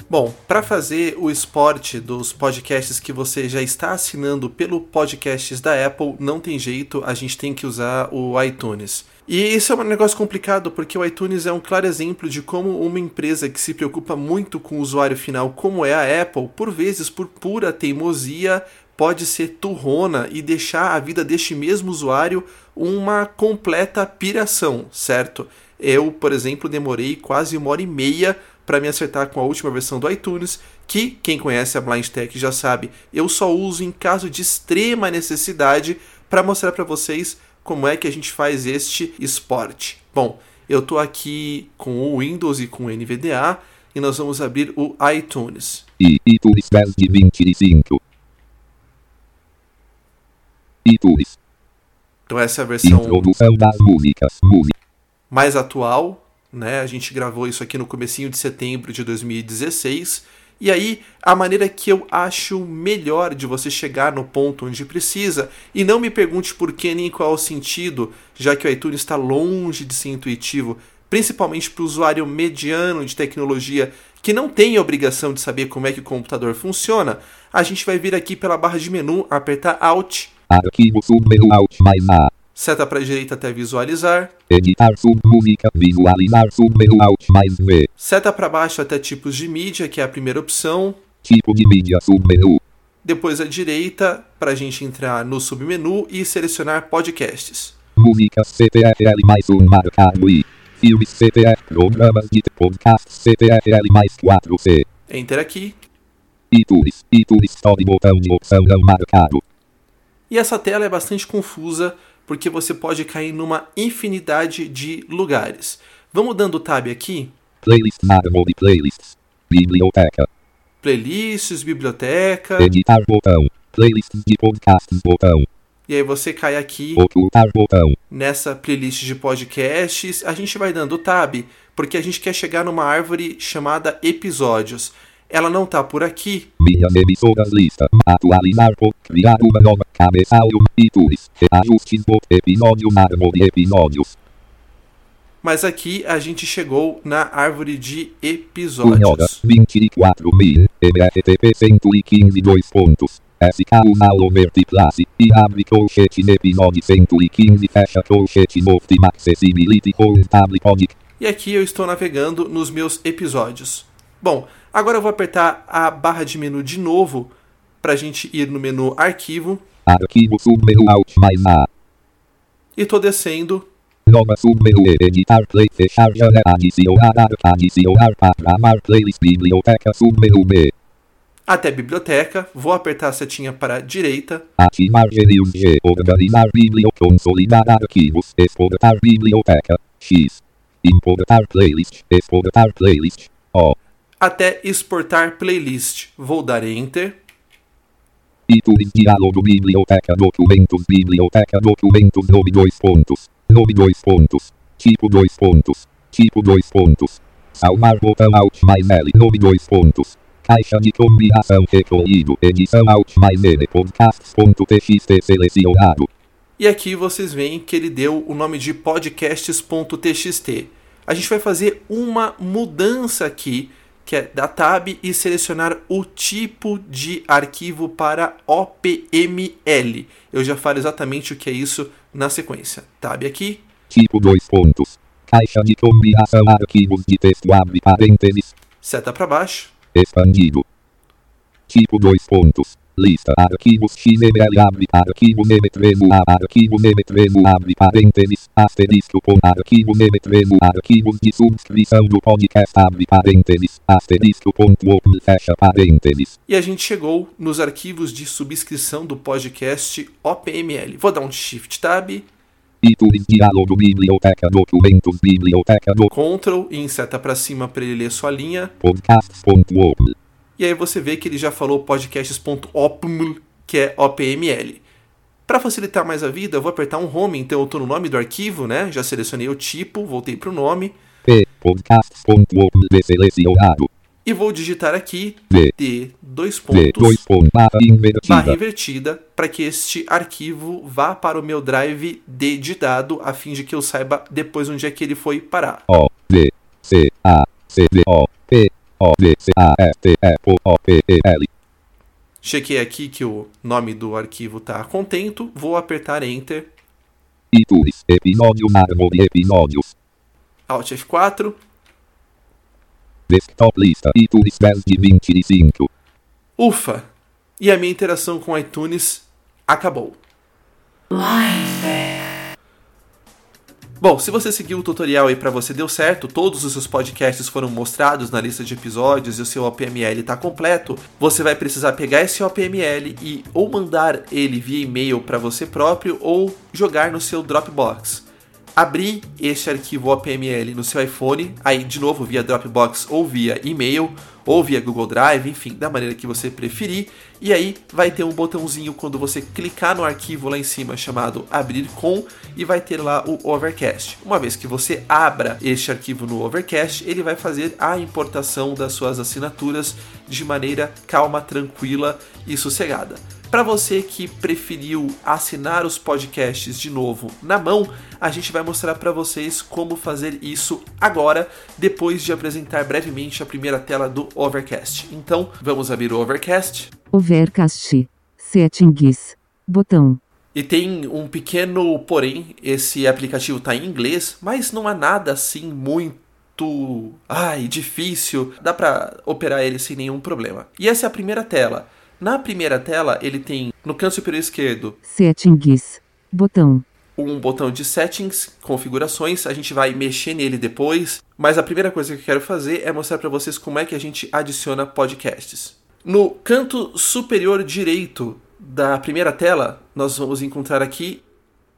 Bom, para fazer o esporte dos podcasts que você já está assinando pelo podcasts da Apple, não tem jeito, a gente tem que usar o iTunes. E isso é um negócio complicado porque o iTunes é um claro exemplo de como uma empresa que se preocupa muito com o usuário final, como é a Apple, por vezes por pura teimosia, pode ser turrona e deixar a vida deste mesmo usuário uma completa piração, certo? Eu, por exemplo, demorei quase uma hora e meia para me acertar com a última versão do iTunes, que quem conhece a Blind Tech já sabe, eu só uso em caso de extrema necessidade para mostrar para vocês como é que a gente faz este esporte. Bom, eu estou aqui com o Windows e com o NVDA e nós vamos abrir o iTunes. E iTunes 10 de 25. iTunes. Então essa é a versão Introdução das músicas. Música. mais atual, né? A gente gravou isso aqui no comecinho de setembro de 2016. E aí, a maneira que eu acho melhor de você chegar no ponto onde precisa, e não me pergunte por que nem qual sentido, já que o iTunes está longe de ser intuitivo, principalmente para o usuário mediano de tecnologia que não tem a obrigação de saber como é que o computador funciona, a gente vai vir aqui pela barra de menu, apertar Alt, Arquivo submenu Alt mais A. seta para a direita até visualizar, Editar submúsica. Visualizar submenu Alt mais V. seta para baixo até tipos de mídia, que é a primeira opção, Tipo de mídia submenu. depois à direita para a gente entrar no submenu e selecionar podcasts. Músicas CTRL mais um marcado I. Filmes CTR. Programas de podcast CTRL mais 4C. Enter aqui. iTunes. iTunes Store botão de opção não marcado. E essa tela é bastante confusa porque você pode cair numa infinidade de lugares. Vamos dando tab aqui, Playlist Marvel de playlists. Biblioteca. playlists, biblioteca, Editar botão. Playlists de podcasts botão. e aí você cai aqui Ocultar botão. nessa playlist de podcasts. A gente vai dando tab porque a gente quer chegar numa árvore chamada episódios. Ela não tá por aqui, Minhas emissoras lista. Atualizar por criar uma nova cabeçalho. iTunes. Reajustes bot. Episódio Marvel de episódios. mas aqui a gente chegou na árvore de episódios. 24 mil. MRTP 115 dois pontos. SKU Nalo Vertiplace. E abre colchete episódio 115. Fecha colchete no Optima Accessibility com Podic. E aqui eu estou navegando nos meus episódios. Bom, agora eu vou apertar a barra de menu de novo para a gente ir no menu Arquivo Arquivo submenu Alt mais A. e estou descendo Nova submenu. Editar play. Fechar janela. Adicionar. Adicionar. Programar playlist. Biblioteca submenu B. até biblioteca, vou apertar a setinha para a direita, Ativar Genius G. Organizar Biblio. Consolidar arquivos. Exportar biblioteca. X. Importar playlist. Exportar playlist. O. até exportar playlist. Vou dar Enter. iTunes Diálogo Biblioteca Documentos Biblioteca Documentos Nome 2 pontos. Nome 2 pontos. Tipo 2 pontos. Tipo 2 pontos. Salvar botão Alt mais L. Nome 2 pontos. Caixa de combinação recolhido. Edição Alt mais N. Podcasts.txt selecionado. E aqui vocês veem que ele deu o nome de podcasts.txt. A gente vai fazer uma mudança aqui, que é da tab e selecionar o tipo de arquivo para OPML. Eu já falo exatamente o que é isso na sequência. Tab aqui, Tipo 2 pontos. Caixa de combinação arquivos de texto abre parênteses. seta para baixo, Expandido. Tipo 2 pontos. Lista. Arquivos XML abre. Arquivo nemetremo a. Arquivo nemetremo abre. Parênteses. Asterisco com arquivo nemetremo arquivos de subscrição do podcast abre. Parênteses. Asterisco ponto open. Fecha parênteses. E a gente chegou nos arquivos de subscrição do podcast OPML. Vou dar um Shift Tab, iTunes diálogo biblioteca documentos biblioteca do Ctrl e em seta para cima para ele ler sua linha. podcasts.open E aí você vê que ele já falou podcasts.opml, que é OPML. Para facilitar mais a vida, eu vou apertar um home, então eu estou no nome do arquivo, né? Já selecionei o tipo, voltei para o nome podcasts.open deselecionado e vou digitar aqui D. D dois d pontos 2 pontos barra barra invertida invertida para que este arquivo vá para o meu drive dedidado a fim de que eu saiba depois onde é que ele foi parar. O D C A C D O P O D C A S T E P O P E L Chequei aqui que o nome do arquivo está contento, vou apertar Enter, iTunes episódios árvore episódios. Alt F4, desktop lista iTunes 10 de 25 ufa! E a minha interação com iTunes acabou. Bom, se você seguiu o tutorial aí pra você deu certo, todos os seus podcasts foram mostrados na lista de episódios e o seu OPML está completo, você vai precisar pegar esse OPML e ou mandar ele via e-mail para você próprio ou jogar no seu Dropbox. Abrir este arquivo OPML no seu iPhone, aí de novo via Dropbox ou via e-mail ou via Google Drive, enfim, da maneira que você preferir. E aí vai ter um botãozinho quando você clicar no arquivo lá em cima chamado Abrir com e vai ter lá o Overcast. Uma vez que você abra este arquivo no Overcast, ele vai fazer a importação das suas assinaturas de maneira calma, tranquila e sossegada. Para você que preferiu assinar os podcasts de novo na mão, a gente vai mostrar para vocês como fazer isso agora, depois de apresentar brevemente a primeira tela do Overcast. Então, vamos abrir o Overcast. Overcast. Settings. Botão. E tem um pequeno porém, esse aplicativo está em inglês, mas não há nada assim muito, ai, difícil. Dá para operar ele sem nenhum problema. E essa é a primeira tela. Na primeira tela, ele tem no canto superior esquerdo Settings. Botão. um botão de settings, configurações, a gente vai mexer nele depois, mas a primeira coisa que eu quero fazer é mostrar para vocês como é que a gente adiciona podcasts. No canto superior direito da primeira tela, nós vamos encontrar aqui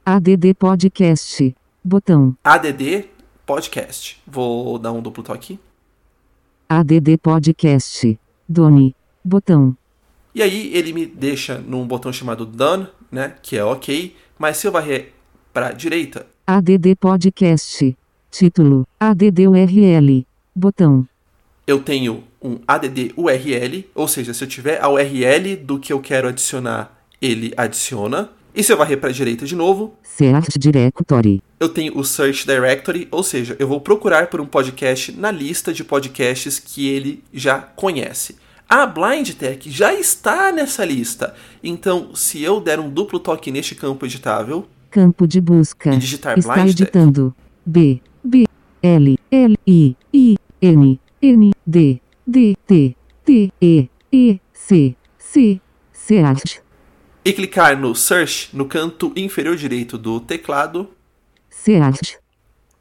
ADD Podcast. Botão. ADD Podcast. Vou dar um duplo toque. ADD Podcast. Done. Botão. E aí ele me deixa num botão chamado Done, né, que é OK, mas se eu varrer para a direita, ADD Podcast. Título. ADD URL. Botão. eu tenho um ADD URL, ou seja, se eu tiver a URL do que eu quero adicionar, ele adiciona. E se eu varrer para a direita de novo, Search Directory. eu tenho o Search Directory, ou seja, eu vou procurar por um podcast na lista de podcasts que ele já conhece. A Blind Tech já está nessa lista, então se eu der um duplo toque neste campo editável, Campo de busca. E digitar Está blind editando. B. B. L. L. I. I. N. N. D. D. T. T. E. E. C. C. Search. e clicar no Search no canto inferior direito do teclado, Search.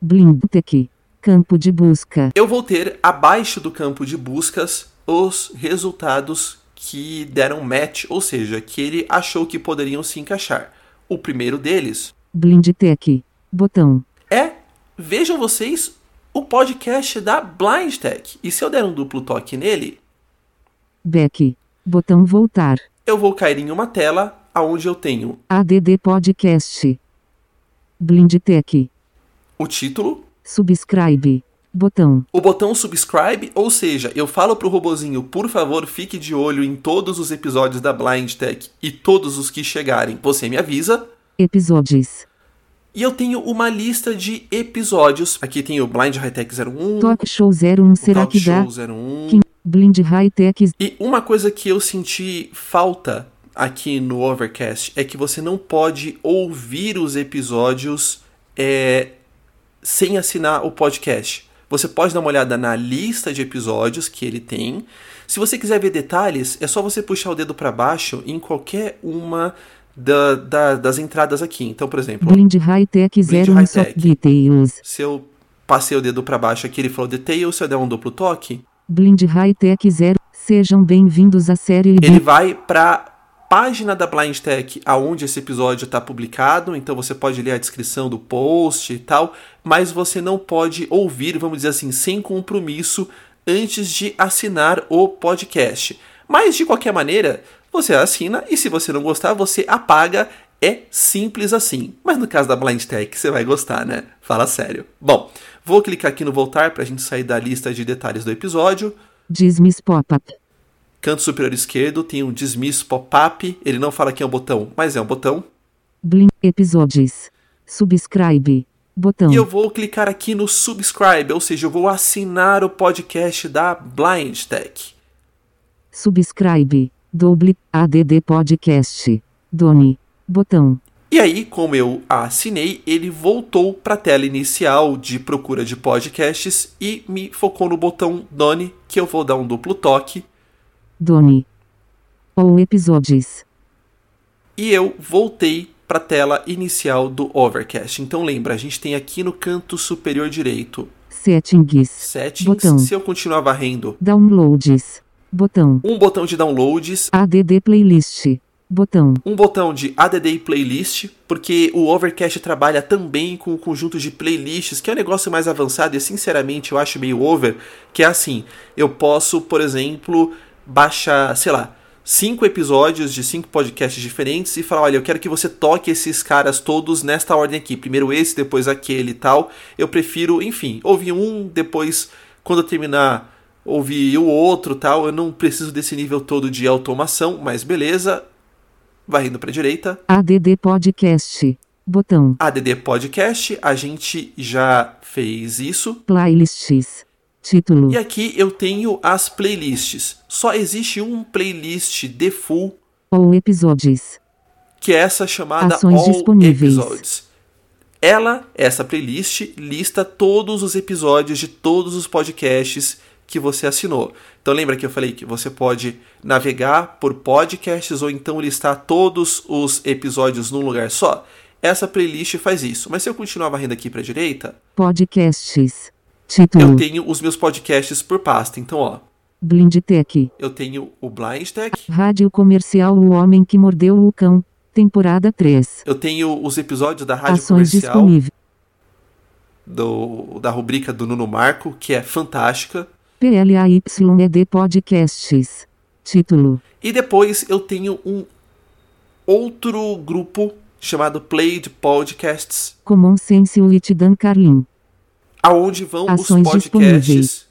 Blindtech. Campo de busca. eu vou ter abaixo do campo de buscas os resultados que deram match, ou seja, que ele achou que poderiam se encaixar. O primeiro deles Blindtech. Botão. é, vejam vocês, o podcast da Blind Tech. E se eu der um duplo toque nele, Back. Botão voltar. eu vou cair em uma tela onde eu tenho ADD Podcast. Blindtech. o título, Subscribe. Botão. o botão subscribe, ou seja, eu falo pro robozinho, por favor, fique de olho em todos os episódios da Blind Tech e todos os que chegarem, você me avisa. Episódios. E eu tenho uma lista de episódios. Aqui tem o Blind High Tech 01, Talk Show 01. o Será Talk que dá? Show 01. Kim- Blind High Tech. E uma coisa que eu senti falta aqui no Overcast é que você não pode ouvir os episódios é, sem assinar o podcast. Você pode dar uma olhada na lista de episódios que ele tem. Se você quiser ver detalhes, é só você puxar o dedo para baixo em qualquer uma da- da- das entradas aqui. Então, por exemplo, Blind High Tech Blind 01. High Só Tech. Details. se eu passei o dedo para baixo aqui, ele falou detail, se eu der um duplo toque, Blind High Tech 0. Sejam bem-vindos à série ele vai para página da Blind Tech aonde esse episódio está publicado, então você pode ler a descrição do post e tal, mas você não pode ouvir, vamos dizer assim, sem compromisso antes de assinar o podcast. Mas de qualquer maneira, você assina e se você não gostar, você apaga. É simples assim. Mas no caso da Blind Tech, você vai gostar, né? Fala sério. Bom, vou clicar aqui no voltar para a gente sair da lista de detalhes do episódio. Dismiss Pop-up. Canto superior esquerdo tem um dismiss pop-up. Ele não fala que é um botão, mas é um botão. Blind Episódios. Subscribe. Botão. E eu vou clicar aqui no subscribe, ou seja, eu vou assinar o podcast da Blind Tech. Subscribe. Double ADD Podcast. Doni. Botão. E aí, como eu assinei, ele voltou para a tela inicial de procura de podcasts e me focou no botão Done, que eu vou dar um duplo toque. Doni. Ou episódios. E eu voltei para a tela inicial do Overcast. Então lembra, a gente tem aqui no canto superior direito Settings. settings. Botão. Se eu continuar varrendo, Downloads. Botão. um botão de downloads, ADD Playlist. Botão. um botão de ADD e playlist, porque o Overcast trabalha também com o conjunto de playlists, que é um negócio mais avançado e sinceramente eu acho meio over, que é assim, eu posso, por exemplo, baixar, sei lá, cinco episódios de cinco podcasts diferentes e falar, olha, eu quero que você toque esses caras todos nesta ordem aqui, primeiro esse, depois aquele e tal. Eu prefiro, enfim, ouvir um, depois quando eu terminar ouvir o outro, tal. Eu não preciso desse nível todo de automação, mas beleza. Varrendo para direita, ADD Podcast. Botão. ADD Podcast, a gente já fez isso. Playlists. Título. E aqui eu tenho as playlists. Só existe um playlist default, Ou episódios. que é essa chamada Ações All disponíveis. Episodes. Ela, essa playlist, lista todos os episódios de todos os podcasts que você assinou. Então lembra que eu falei que você pode navegar por podcasts ou então listar todos os episódios num lugar só? Essa playlist faz isso. Mas se eu continuar varrendo aqui para a direita, Podcasts. Eu Título. tenho os meus podcasts por pasta. Então, ó, Blindtech. eu tenho o Blind Tech, Rádio Comercial O Homem que Mordeu o Cão. Temporada 3. eu tenho os episódios da Rádio Ações Comercial, disponíveis. do, da rubrica do Nuno Marco, que é fantástica. PLAYED Podcasts. Título. E depois eu tenho um outro grupo chamado Played Podcasts, Common Sense with Dan Carlin. Aonde vão Ações os podcasts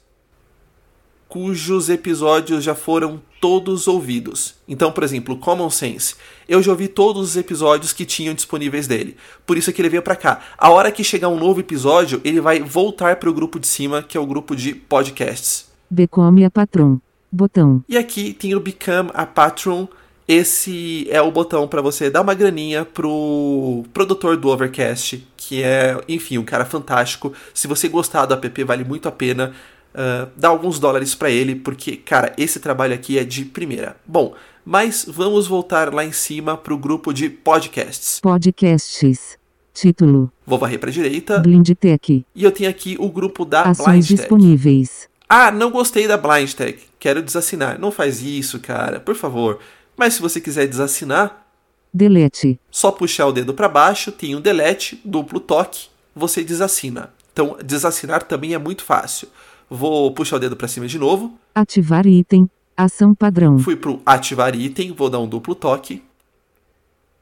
cujos episódios já foram todos ouvidos. Então, por exemplo, Common Sense. Eu já ouvi todos os episódios que tinham disponíveis dele. Por isso é que ele veio pra cá. A hora que chegar um novo episódio, ele vai voltar pro grupo de cima, que é o grupo de podcasts. Become a Patron. Botão. E aqui tem o Become a Patron. Esse é o botão para você dar uma graninha pro produtor do Overcast, que é, enfim, um cara fantástico. Se você gostar do app, vale muito a pena uh, dar alguns dólares para ele, porque, cara, esse trabalho aqui é de primeira. Bom, mas vamos voltar lá em cima pro grupo de podcasts. Podcasts. Título. Vou varrer para direita Blindtech. e eu tenho aqui o grupo da Ações Blind Tech. disponíveis. Ah, não gostei da Blind Tag, quero desassinar. Não faz isso, cara, por favor. Mas se você quiser desassinar, delete, só puxar o dedo para baixo, tem um delete, duplo toque, você desassina. Então, desassinar também é muito fácil. Vou puxar o dedo para cima de novo. ativar item, ação padrão, Fui pro ativar item, vou dar um duplo toque.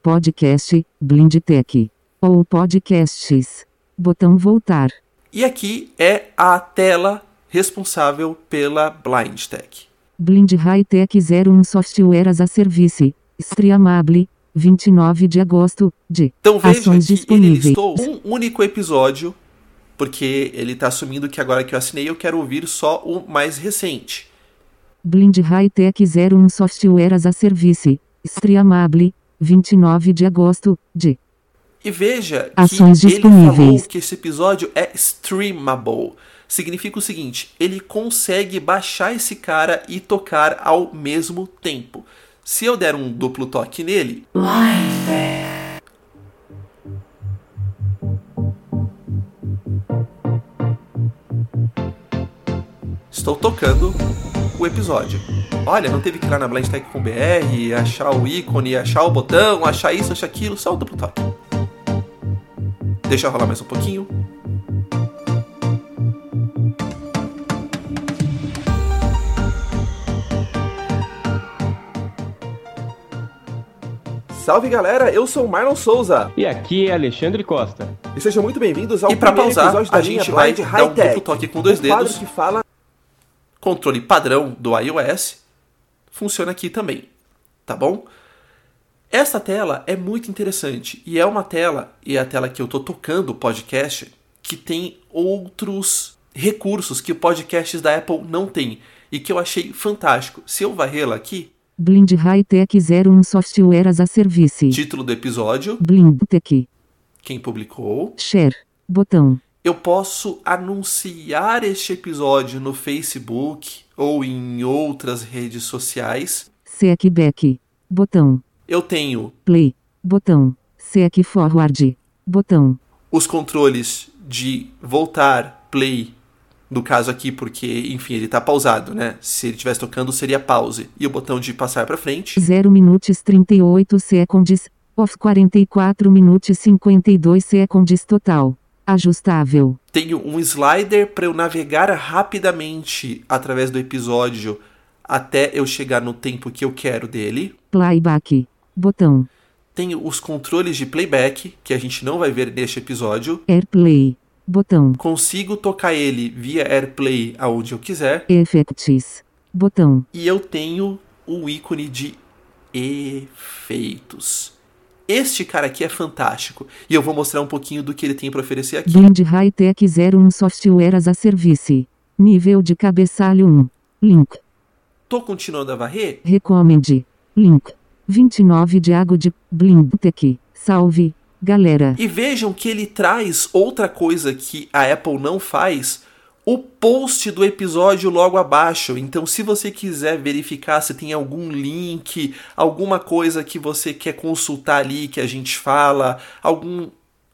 podcast, Blindtech, ou podcasts, botão voltar, E aqui é a tela responsável pela Blind Tech. Blind High Tech 01 Software as a Service, Streamable, 29 de agosto, de Então veja ações que ele disponíveis. listou um único episódio, porque ele está assumindo que agora que eu assinei eu quero ouvir só o mais recente. Blind High Tech 01 Software as a Service, Streamable, 29 de agosto, de E veja Ações que ele disponíveis. falou que esse episódio é streamable. Significa o seguinte, ele consegue baixar esse cara e tocar ao mesmo tempo. Se eu der um duplo toque nele, estou tocando o episódio. Olha, não teve que ir lá na Blind Tech com BR, achar o ícone, achar o botão, achar isso, achar aquilo, só o duplo toque. Deixa rolar mais um pouquinho. Salve galera, eu sou o Marlon Souza E aqui é Alexandre Costa. E sejam muito bem-vindos ao e para primeiro pausar, episódio da a linha gente vai Blind dar um High Tech, duplo toque com dois dedos. que fala Controle padrão do iOS funciona aqui também, tá bom? Essa tela é muito interessante e é uma tela, e é a tela que eu tô tocando o podcast, que tem outros recursos que podcasts da Apple não tem e que eu achei fantástico. Se eu varrê-la aqui, Blind High Tech 01 Software as a Service, título do episódio, Blindtech, quem publicou, Share, botão, eu posso anunciar este episódio no Facebook ou em outras redes sociais. Seekback, botão, Eu tenho. Play, botão, Seek Forward, botão, os controles de voltar, play, no caso aqui porque, enfim, ele tá pausado, né? Se ele estivesse tocando seria pause. E o botão de passar para frente. 0 minutos 38 seconds, of 44 minutos 52 seconds total, ajustável, Tenho um slider para eu navegar rapidamente através do episódio até eu chegar no tempo que eu quero dele. playback, botão, Tenho os controles de playback, que a gente não vai ver neste episódio. AirPlay, botão, Consigo tocar ele via AirPlay aonde eu quiser. Effects, botão, E eu tenho o ícone de efeitos. Este cara aqui é fantástico. E eu vou mostrar um pouquinho do que ele tem para oferecer aqui. Blind High Tech 01 Software as a Service, nível de cabeçalho 1, link, Tô continuando a varrer? recomende, link, 29 de água de Blindtech, salve, galera, E vejam que ele traz outra coisa que a Apple não faz, o post do episódio logo abaixo. Então, se você quiser verificar se tem algum link, alguma coisa que você quer consultar ali que a gente fala, algum.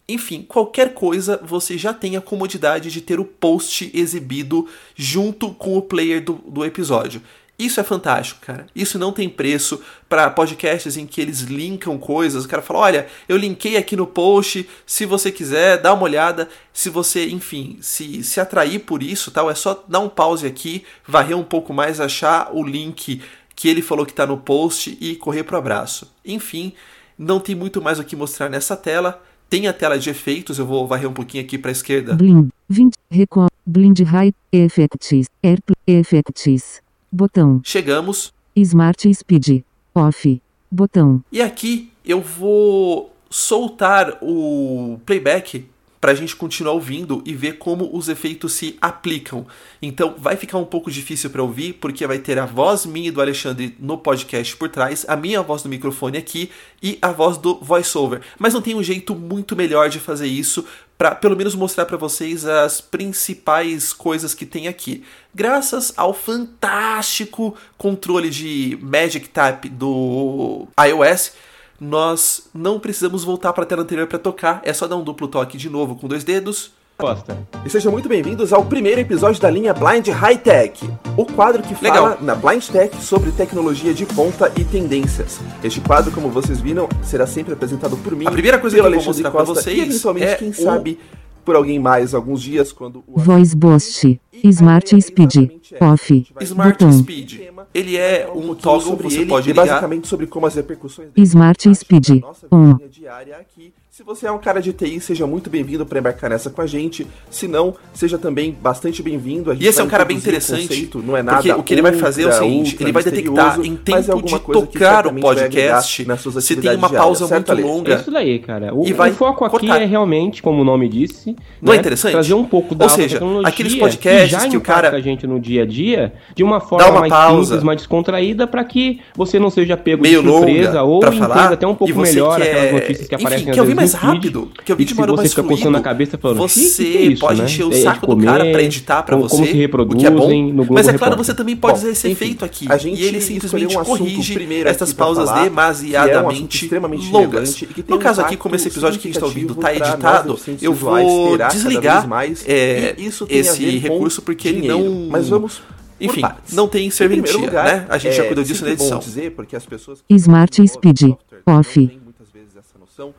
Enfim, qualquer coisa, você já tem a comodidade de ter o post exibido junto com o player do, do episódio. Isso é fantástico, cara. Isso não tem preço para podcasts em que eles linkam coisas. O cara fala: olha, eu linkei aqui no post. Se você quiser, dá uma olhada. Se você, enfim, se, se atrair por isso, tal, é só dar um pause aqui, varrer um pouco mais, achar o link que ele falou que está no post e correr pro abraço. Enfim, não tem muito mais o que mostrar nessa tela. Tem a tela de efeitos, eu vou varrer um pouquinho aqui para a esquerda. Blind, 20, recom, Blind High, Effects, AirPlay, Effects, botão, Chegamos. Smart Speed, off, botão, E aqui eu vou soltar o playback para a gente continuar ouvindo e ver como os efeitos se aplicam. Então vai ficar um pouco difícil para ouvir, porque vai ter a voz minha e do Alexandre no podcast por trás, a minha voz no microfone aqui e a voz do voiceover. Mas não tem um jeito muito melhor de fazer isso para pelo menos mostrar para vocês as principais coisas que tem aqui. Graças ao fantástico controle de Magic Tap do iOS, nós não precisamos voltar para a tela anterior para tocar, é só dar um duplo toque de novo com dois dedos Costa. E sejam muito bem-vindos ao primeiro episódio da linha Blind High Tech, o quadro que fala Legal. na Blind Tech sobre tecnologia de ponta e tendências. Este quadro, como vocês viram, será sempre apresentado por mim. A primeira coisa pelo que eu vou Alexandre Costa, vocês e eventualmente, é quem o- sabe, por alguém mais, alguns dias, quando o Voice Boost. Smart Speed. Off. Smart Botão. Speed. Ele é um toggle, sobre você ele pode e ligar. basicamente sobre como as repercussões Smart Speed. On. vidinha diária aqui. Se você é um cara de TI, seja muito bem-vindo para embarcar nessa com a gente. Se não, seja também bastante bem-vindo. A gente E esse é um cara bem interessante, conceito, não é nada porque o que ele vai fazer é o seguinte, ele vai detectar em mas tempo é de que tocar o podcast, nas suas se tem uma pausa diárias, certo, muito Ale? longa. É isso daí, cara. O, E vai o foco aqui cortar. é realmente, como o nome disse, Não é né, interessante? trazer um pouco da Ou seja, tecnologia aqueles podcasts já que o cara- a gente no dia a dia de uma forma uma mais pausa. simples, mais descontraída, para que você não seja pego meio de surpresa ou entenda falar até um pouco melhor quer, aquelas notícias que aparecem enfim, mais feed, rápido, quer ouvir e de se maneira você mais fica fluido. coçando a cabeça falando, Você "Ih, que que é isso, pode né? encher o É, de saco do comer, cara pra editar pra como- você, como se o que é bom. reproduzem no Globo Mas é claro, Repórter. você também pode Bom, fazer esse efeito aqui. a gente e ele simplesmente um corrige primeiro essas pausas falar, demasiadamente é um longas. relevante e que tem No um caso aqui, como esse episódio que a gente está ouvindo tá pra editado, eu vou desligar é, esse recurso porque ele não... Mas vamos Enfim, partes. não tem Em primeiro serventia, lugar, né? A gente já é cuidou disso na edição. dizer, porque as pessoas Smart Speed. Off. têm muitas vezes essa noção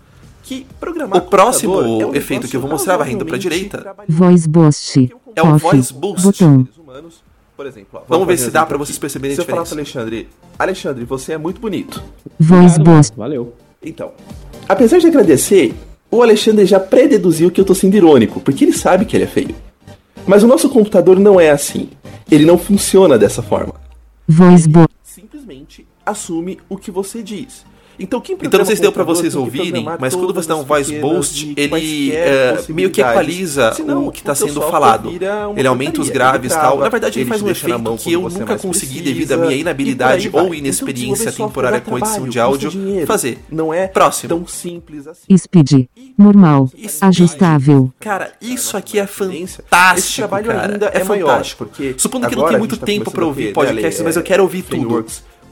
que programar O próximo é um efeito que eu vou mostrar vai indo pra razoavelmente direita. Voice Boost. É o Off. Voice Boost. Botão. seres humanos, por exemplo, ó, Vamos ver fazer se dá aqui. vocês perceberem a Se eu falar diferença. pro Alexandre, Alexandre, você é muito bonito. Voice Obrigado, Boost. Valeu. Então, apesar de agradecer, o Alexandre já pré-deduziu que eu tô sendo irônico, porque ele sabe que ele é feio. Mas o nosso computador não é assim. Ele não funciona dessa forma. Voice Boost. Simplesmente assume o que você diz. Então, quem Então não sei se deu pra programa vocês ouvirem, mas quando você dá um voice boost, ele é, meio que equaliza Senão, o que está sendo falado. Ele aumenta os graves e tal. Na verdade, ele faz um efeito mão que eu nunca consegui precisa, devido à minha inabilidade ou Então, inexperiência desenvolver software temporária com edição de áudio dinheiro. fazer. Não é Próximo. tão simples assim. Speed. Normal. Speed. Ajustável. Cara, isso aqui é Esse fantástico, trabalho cara. ainda é é maior, fantástico. porque Supondo que não tem muito tá tempo pra começando ouvir podcasts, mas eu é, quero ouvir tudo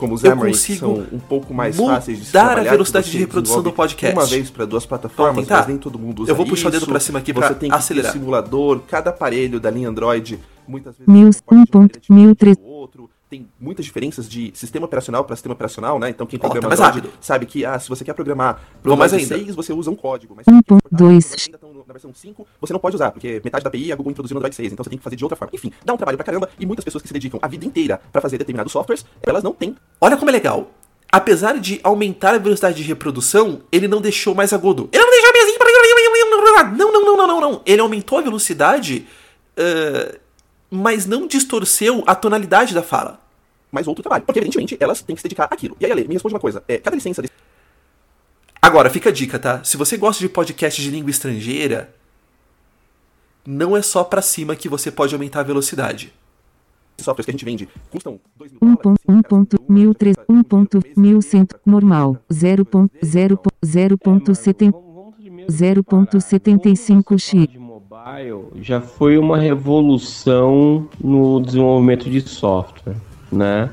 como os eu Emirates são um pouco mais fáceis de se trabalhar. a velocidade de reprodução do podcast. Uma vez para duas plataformas, mas tá. nem todo mundo usa Eu vou puxar isso. o dedo para cima aqui para acelerar. simulador, cada aparelho da linha Android muitas vezes 1.13 tem muitas diferenças de sistema operacional para sistema operacional, né? Então quem tá programa mais Android rápido. sabe que ah, se você quer programar pro Vou mais Android ainda. 6, você usa um código, mas Um se ponto for dois. você ainda estão na versão 5, você não pode usar, porque metade da API a Google introduziu no Android 6, então você tem que fazer de outra forma. Enfim, dá um trabalho pra caramba e muitas pessoas que se dedicam a vida inteira para fazer determinados softwares, elas não têm Olha como é legal. Apesar de aumentar a velocidade de reprodução, ele não deixou mais agudo. Ele não deixou assim. Não, não, não, não, não, não. Ele aumentou a velocidade, eh, mas não distorceu a tonalidade da fala. mais outro trabalho. Porque, evidentemente, elas têm que se dedicar àquilo. E aí, Ale, me responde uma coisa. É, cada licença desse Agora, fica a dica, tá? Se você gosta de podcast de língua estrangeira, não é só pra cima que você pode aumentar a velocidade. softwares que a gente vende custam 2 mil Um dólares. ponto, um ponto, mil três, um ponto, mil cento, normal, zero ponto, zero ponto, zero ponto setenta, zero ponto setenta e cinco x. mobile já foi uma revolução no desenvolvimento de software, né?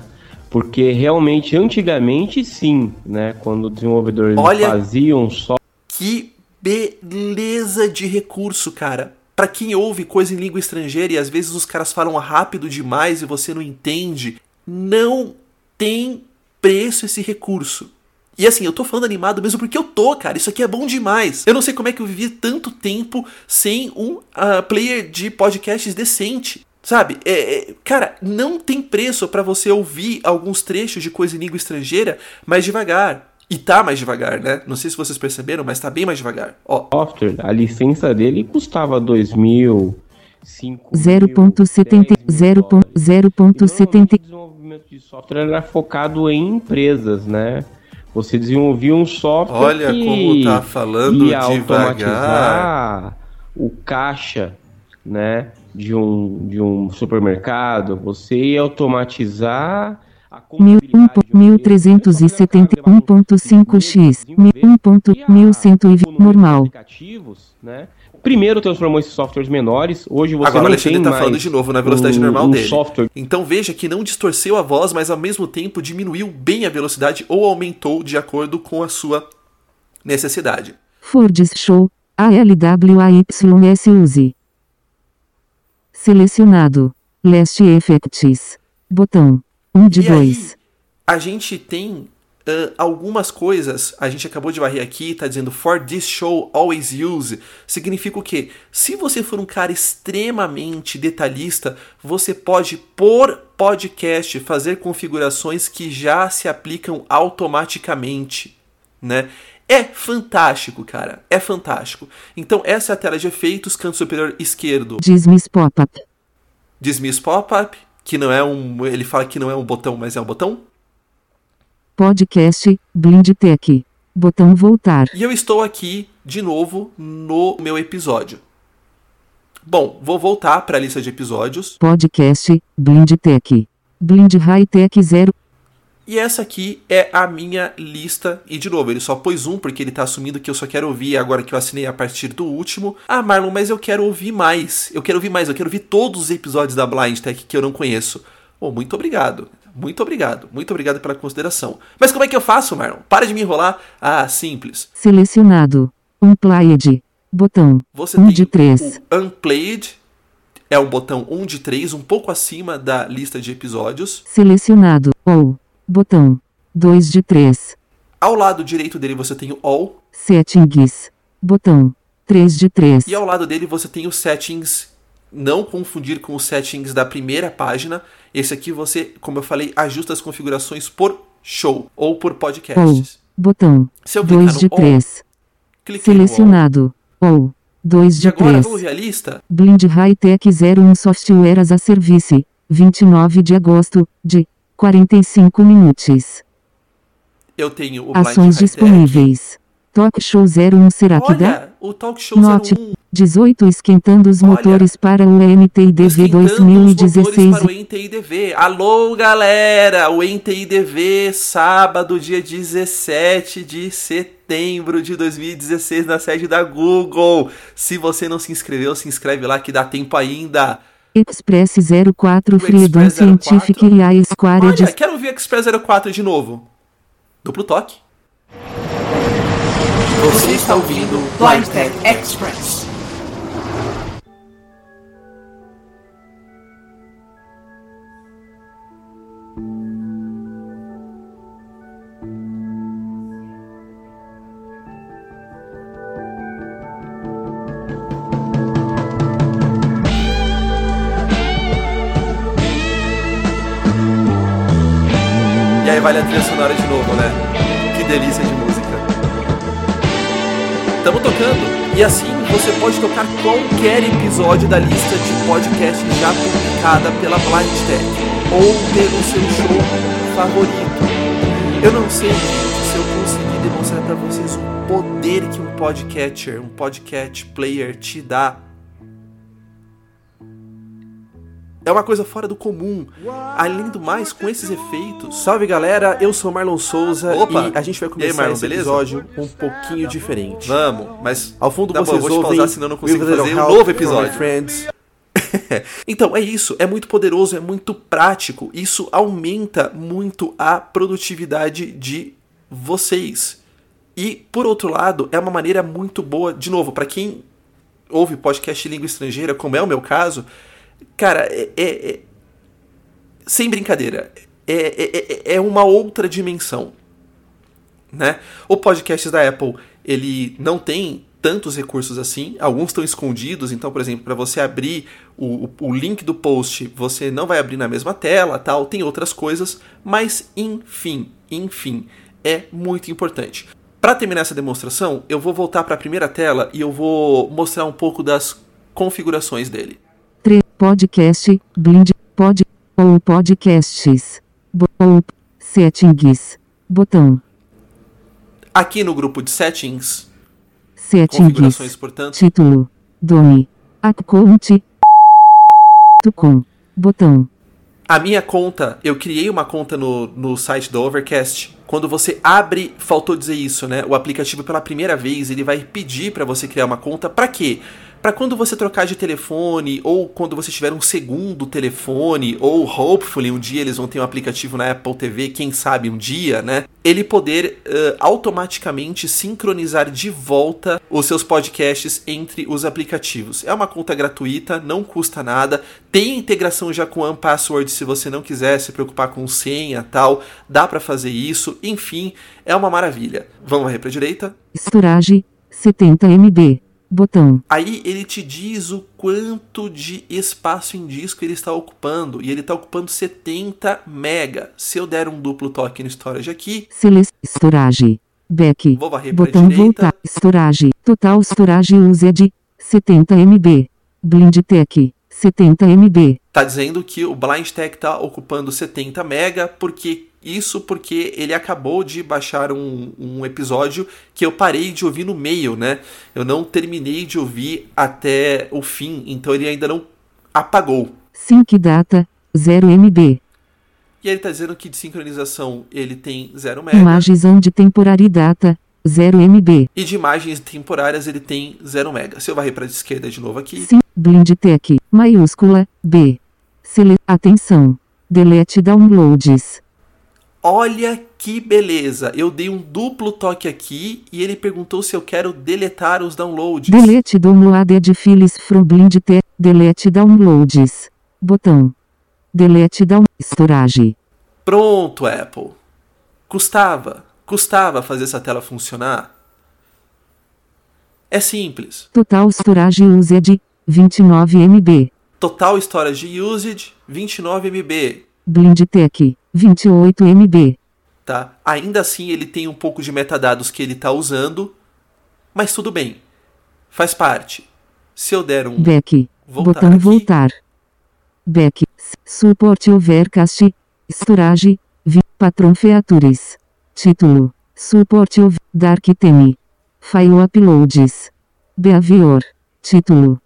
Porque realmente, antigamente sim, né? Quando desenvolvedores Olha- faziam software Que beleza de recurso, cara. Pra quem ouve coisa em língua estrangeira e às vezes os caras falam rápido demais e você não entende, não tem preço esse recurso. E assim, eu tô falando animado mesmo porque eu tô, cara. Isso aqui é bom demais. Eu não sei como é que eu vivi tanto tempo sem um ah, player de podcasts decente. Sabe? É, é, cara, não tem preço pra você ouvir alguns trechos de coisa em língua estrangeira mais devagar. E tá mais devagar, né? Não sei se vocês perceberam, mas tá bem mais devagar. Ó, software, a licença dele custava 2 mil, 5 Zero ponto setenta, zero ponto, zero ponto setenta. O desenvolvimento de software era focado em empresas, né? Você desenvolvia um software Olha que como tá falando ia automatizar o caixa, né? De um, de um supermercado. Você ia automatizar a Mil, um contabilidade ponto, de uma mil empresa. trezentos e Só que o cara setenta, levava um ponto cinco x, mil, um ponto, e a mil cento e vinte, economia de normal. aplicativos, né? Primeiro transformou esses softwares menores. Hoje você Agora o não Alexandre tem tá mais falando de novo na velocidade um- normal um dele. software Então veja que não distorceu a voz, mas ao mesmo tempo diminuiu bem a velocidade ou aumentou de acordo com a sua necessidade. Fords Show, ALWAYS Use. Selecionado. Last Effects. Botão. 1 de E aí, 2. a gente tem ah, algumas coisas, a gente acabou de varrer aqui, tá dizendo for this show always use. Significa o quê? Se você for um cara extremamente detalhista, você pode, por podcast, fazer configurações que já se aplicam automaticamente, né? É fantástico, cara. É fantástico. Então, essa é a tela de efeitos, canto superior esquerdo. Dismiss Pop-up. Dismiss Pop-up, que não é um. Ele fala que não é um botão, mas é um botão. Podcast. Blind Tech. Botão voltar. E eu estou aqui de novo no meu episódio. Bom, vou voltar para a lista de episódios. Podcast. Blind Tech. Blind High Tech 0. E essa aqui é a minha lista. E de novo, ele só pôs um porque ele tá assumindo que eu só quero ouvir agora que eu assinei a partir do último. Ah, Marlon, mas eu quero ouvir mais. Eu quero ouvir mais. Eu quero ouvir todos os episódios da Blind Tech que eu não conheço. Oh, muito obrigado. Muito obrigado. Muito obrigado pela consideração. Mas como é que eu faço, Marlon? Para de me enrolar. Ah, simples. Selecionado. Unplayed. Botão. Você 1 tem de 3. o Unplayed, é um botão 1 de 3, um pouco acima da lista de episódios. Selecionado. Ou. Botão. 2 de 3. Ao lado direito dele você tem o All, Settings. Botão. 3 de 3. e ao lado dele você tem os settings. Não confundir com os settings da primeira página. Esse aqui você, como eu falei, ajusta as configurações por show ou por podcasts. Botão. Eu clicar 2 no de All, 3. cliquei no All. Selecionado. Ou. 2 E de agora 3. vamos ver a lista? Blind High Tech 01 Software as a Service. 29 de agosto, de 45 minutos. Eu tenho o Ações disponíveis. Talk Show 01 será que dá? O Talk Show Note. 01 18 Esquentando os Olha. motores para o NTIDV Esquentando os 2016. motores para o NTIDV. Alô, galera! O NTIDV, sábado, dia 17 de setembro de 2016, na sede da Google. Se você não se inscreveu, se inscreve lá que dá tempo ainda. Express 04 O Freedom Express 04. Scientific e a Square Olha, quero ver Express 04 de novo. Duplo toque. Você está ouvindo Blind Tech Express. Aí vale a trilha sonora de novo, né? Que delícia de música. Estamos tocando. E assim você pode tocar qualquer episódio da lista de podcast já publicada pela Blind Tech ou pelo seu show favorito. Eu não sei se eu conseguir demonstrar para vocês o poder que um podcatcher, um podcast player te dá É uma coisa fora do comum. Além do mais, com esses efeitos. Salve galera, eu sou Marlon Souza Opa! e a gente vai E aí, começar Marlon, esse beleza? episódio um pouquinho diferente. Vamos, mas Ao fundo Tá bom, vocês eu vou ouvem pausar, senão eu não consigo fazer um novo episódio. Friends. então, é isso. É muito poderoso, é muito prático. Isso aumenta muito a produtividade de vocês. E, por outro lado, é uma maneira muito boa, de novo, para quem ouve podcast em língua estrangeira, como é o meu caso, cara, é- é- é sem brincadeira, é, é, é- é uma outra dimensão. Né? O podcast da Apple, ele não tem tantos recursos assim, alguns estão escondidos, então, por exemplo, para você abrir o, o, o link do post, você não vai abrir na mesma tela, tal, tem outras coisas, mas enfim, enfim, é muito importante. Para terminar essa demonstração, eu vou voltar para a primeira tela e eu vou mostrar um pouco das configurações dele. 3. Podcast. Blind. Pod. Ou podcasts. Bo, ou settings. Botão. Aqui no grupo de settings, Settings. configurações, portanto, Título. Domi. Account. Com. Botão. A minha conta, eu criei uma conta no, no site do Overcast. Quando você abre, faltou dizer isso, né? O aplicativo pela primeira vez, ele vai pedir para você criar uma conta para quê? Para quando você trocar de telefone ou quando você tiver um segundo telefone ou hopefully um dia eles vão ter um aplicativo na Apple TV, quem sabe um dia, né? Ele poder uh, automaticamente sincronizar de volta os seus podcasts entre os aplicativos. É uma conta gratuita, não custa nada, tem integração já com Password se você não quiser se preocupar com senha tal, dá para fazer isso, enfim, é uma maravilha. Vamos varrer para direita. Storage 70 MB. Botão. Aí ele te diz o quanto de espaço em disco ele está ocupando. E ele está ocupando 70 mega. Se eu der um duplo toque no storage aqui. Select storage. Back. Vou varrer Botão voltar. Storage. Total storage used 70 MB. Blind Tech 70 MB. Tá dizendo que o Blind Tech está ocupando 70 mega, porque isso porque ele acabou de baixar um, um episódio que eu parei de ouvir no meio, né? Eu não terminei de ouvir até o fim, então ele ainda não apagou. Sync Data 0 MB. E aí ele tá dizendo que de sincronização ele tem 0 mega. Imagens de temporary data 0 MB. E de imagens temporárias ele tem 0 mega. Se eu varrer para a esquerda de novo aqui, Sim, Blind Tech, maiúscula, B. Sele atenção. Delete downloads. Olha que beleza. Eu dei um duplo toque aqui e ele perguntou se eu quero deletar os downloads. Delete downloaded files from Blind Tech. Delete downloads. Botão. Delete down storage. Pronto, Apple. Custava, custava fazer essa tela funcionar? É simples. Total storage used 29 MB. Total storage usage 29 MB, Blind Tech 28 MB. tá? Ainda assim ele tem um pouco de metadados que ele está usando, mas tudo bem. Faz parte. Se eu der um Back. voltar Botão aqui, voltar. Back. S- Support overcast. Storage. Vi patron features. Título. Support of Dark Theme. File uploads. Behavior. Título.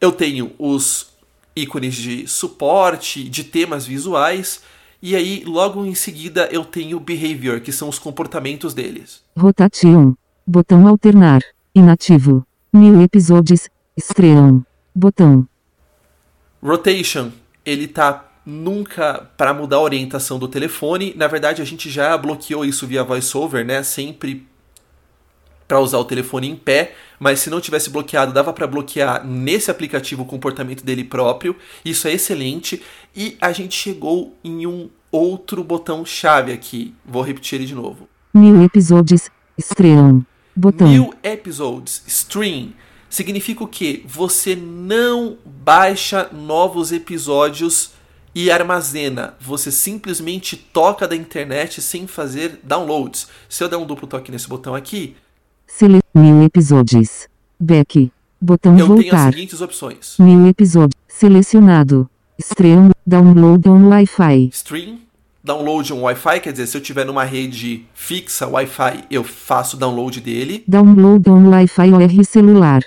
eu tenho os ícones de suporte, de temas visuais, e aí logo em seguida eu tenho behavior, que são os comportamentos deles. Rotation. Botão alternar. Inativo. New episódios. Estream. Botão. Rotation, ele tá nunca para mudar a orientação do telefone. Na verdade, a gente já bloqueou isso via VoiceOver, né? Sempre para usar o telefone em pé, mas se não tivesse bloqueado, dava para bloquear nesse aplicativo o comportamento dele próprio. Isso é excelente e a gente chegou em um outro botão chave aqui. Vou repetir ele de novo. New episódios. Estream. Botão. New Episodes Stream significa o que? Você não baixa novos episódios e armazena. Você simplesmente toca da internet sem fazer downloads. Se eu der um duplo toque nesse botão aqui, New episódios. Back. Botão eu tenho as voltar. seguintes opções: New episódio. Selecionado. Estream. Download on Wi-Fi. Stream, download um Wi-Fi, quer dizer, se eu tiver numa rede fixa Wi-Fi, eu faço download dele. Download on Wi-Fi OR celular.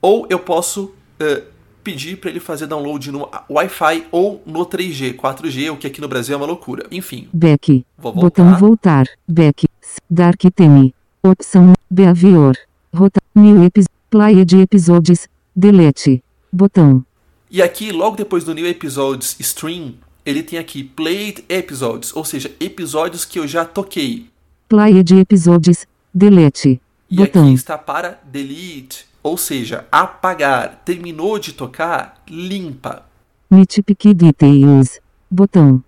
Ou eu posso eh, pedir para ele fazer download no Wi-Fi ou no 3G, 4G, o que aqui no Brasil é uma loucura. Enfim, Back. vou Botão voltar. voltar. Back. Dark Theme. Opção. Behavior. Rota. New episódio. Play de episódios. Delete. Botão. E aqui, logo depois do New Episodes Stream, ele tem aqui Played Episodes, ou seja, episódios que eu já toquei. Play de episódios. Delete. E Botão. aqui está para Delete, ou seja, apagar. Terminou de tocar, limpa. Nitpick Details. Botão.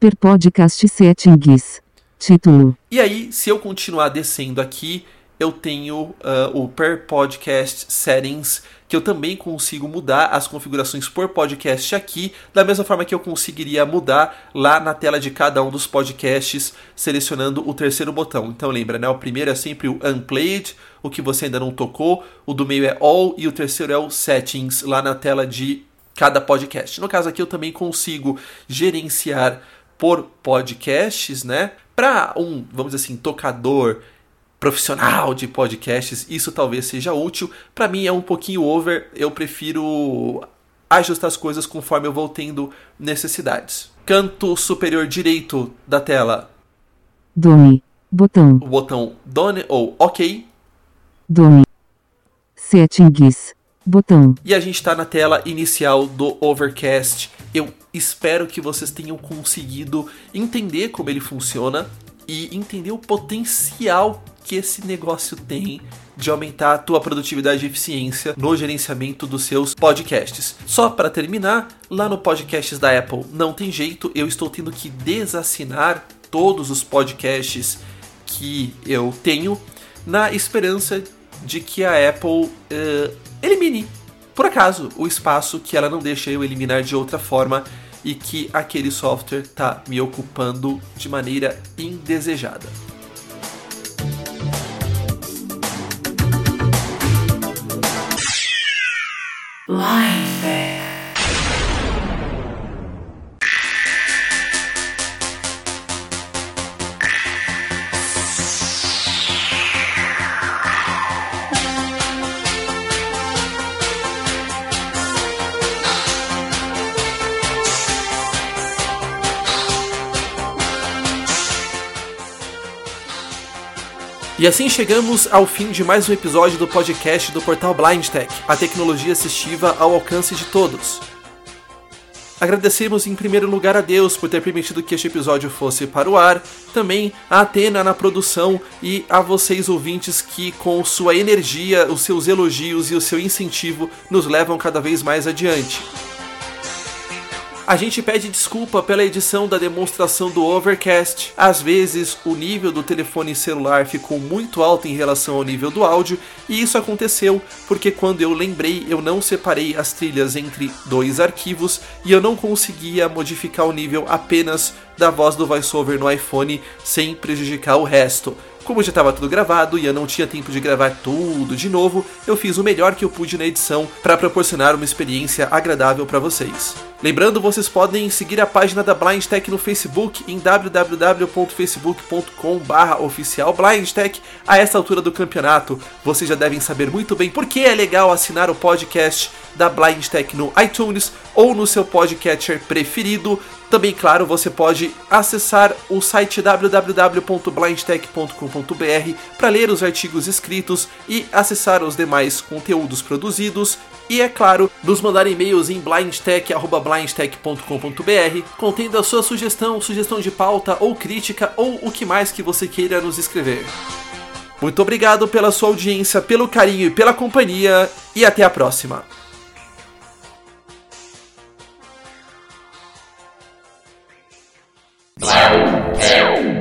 Per podcast settings. Título. E aí, se eu continuar descendo aqui, eu tenho ah, o Per Podcast Settings, que eu também consigo mudar as configurações por podcast aqui, da mesma forma que eu conseguiria mudar lá na tela de cada um dos podcasts, selecionando o terceiro botão. Então lembra, né? O primeiro é sempre o Unplayed, o que você ainda não tocou, o do meio é All e o terceiro é o Settings, lá na tela de cada podcast. No caso aqui eu também consigo gerenciar por podcasts, né? Para um, vamos dizer assim, tocador profissional de podcasts, isso talvez seja útil. Para mim é um pouquinho over, eu prefiro ajustar as coisas conforme eu vou tendo necessidades. Canto superior direito da tela, Dome. Botão. o botão Done ou OK. Dome. Settings. Botão. E a gente está na tela inicial do Overcast. Eu espero que vocês tenham conseguido entender como ele funciona e entender o potencial que esse negócio tem de aumentar a tua produtividade e eficiência no gerenciamento dos seus podcasts. Só para terminar, lá no podcasts da Apple não tem jeito, eu estou tendo que desassinar todos os podcasts que eu tenho na esperança de que a Apple uh, elimine, por acaso, o espaço que ela não deixa eu eliminar de outra forma e que aquele software está me ocupando de maneira indesejada. Life. E assim chegamos ao fim de mais um episódio do podcast do portal Blind Tech, a tecnologia assistiva ao alcance de todos. Agradecemos em primeiro lugar a Deus por ter permitido que este episódio fosse para o ar, também a Atena na produção e a vocês ouvintes que, com sua energia, os seus elogios e o seu incentivo, nos levam cada vez mais adiante. A gente pede desculpa pela edição da demonstração do Overcast. Às vezes, o nível do telefone celular ficou muito alto em relação ao nível do áudio, e isso aconteceu porque quando eu lembrei, eu não separei as trilhas entre dois arquivos e eu não conseguia modificar o nível apenas da voz do voiceover no iPhone sem prejudicar o resto. Como já estava tudo gravado e eu não tinha tempo de gravar tudo de novo, eu fiz o melhor que eu pude na edição para proporcionar uma experiência agradável para vocês. Lembrando, vocês podem seguir a página da Blind Tech no Facebook em www.facebook.com/oficialblindtech. A essa altura do campeonato, vocês já devem saber muito bem por que é legal assinar o podcast da Blind Tech no iTunes ou no seu podcatcher preferido. Também, claro, você pode acessar o site www.blindtech.com.br para ler os artigos escritos e acessar os demais conteúdos produzidos. E, é claro, nos mandar e-mails em blindtech.blindtech.com.br contendo a sua sugestão, sugestão de pauta ou crítica ou o que mais que você queira nos escrever. Muito obrigado pela sua audiência, pelo carinho e pela companhia e até a próxima. Clown, clown. É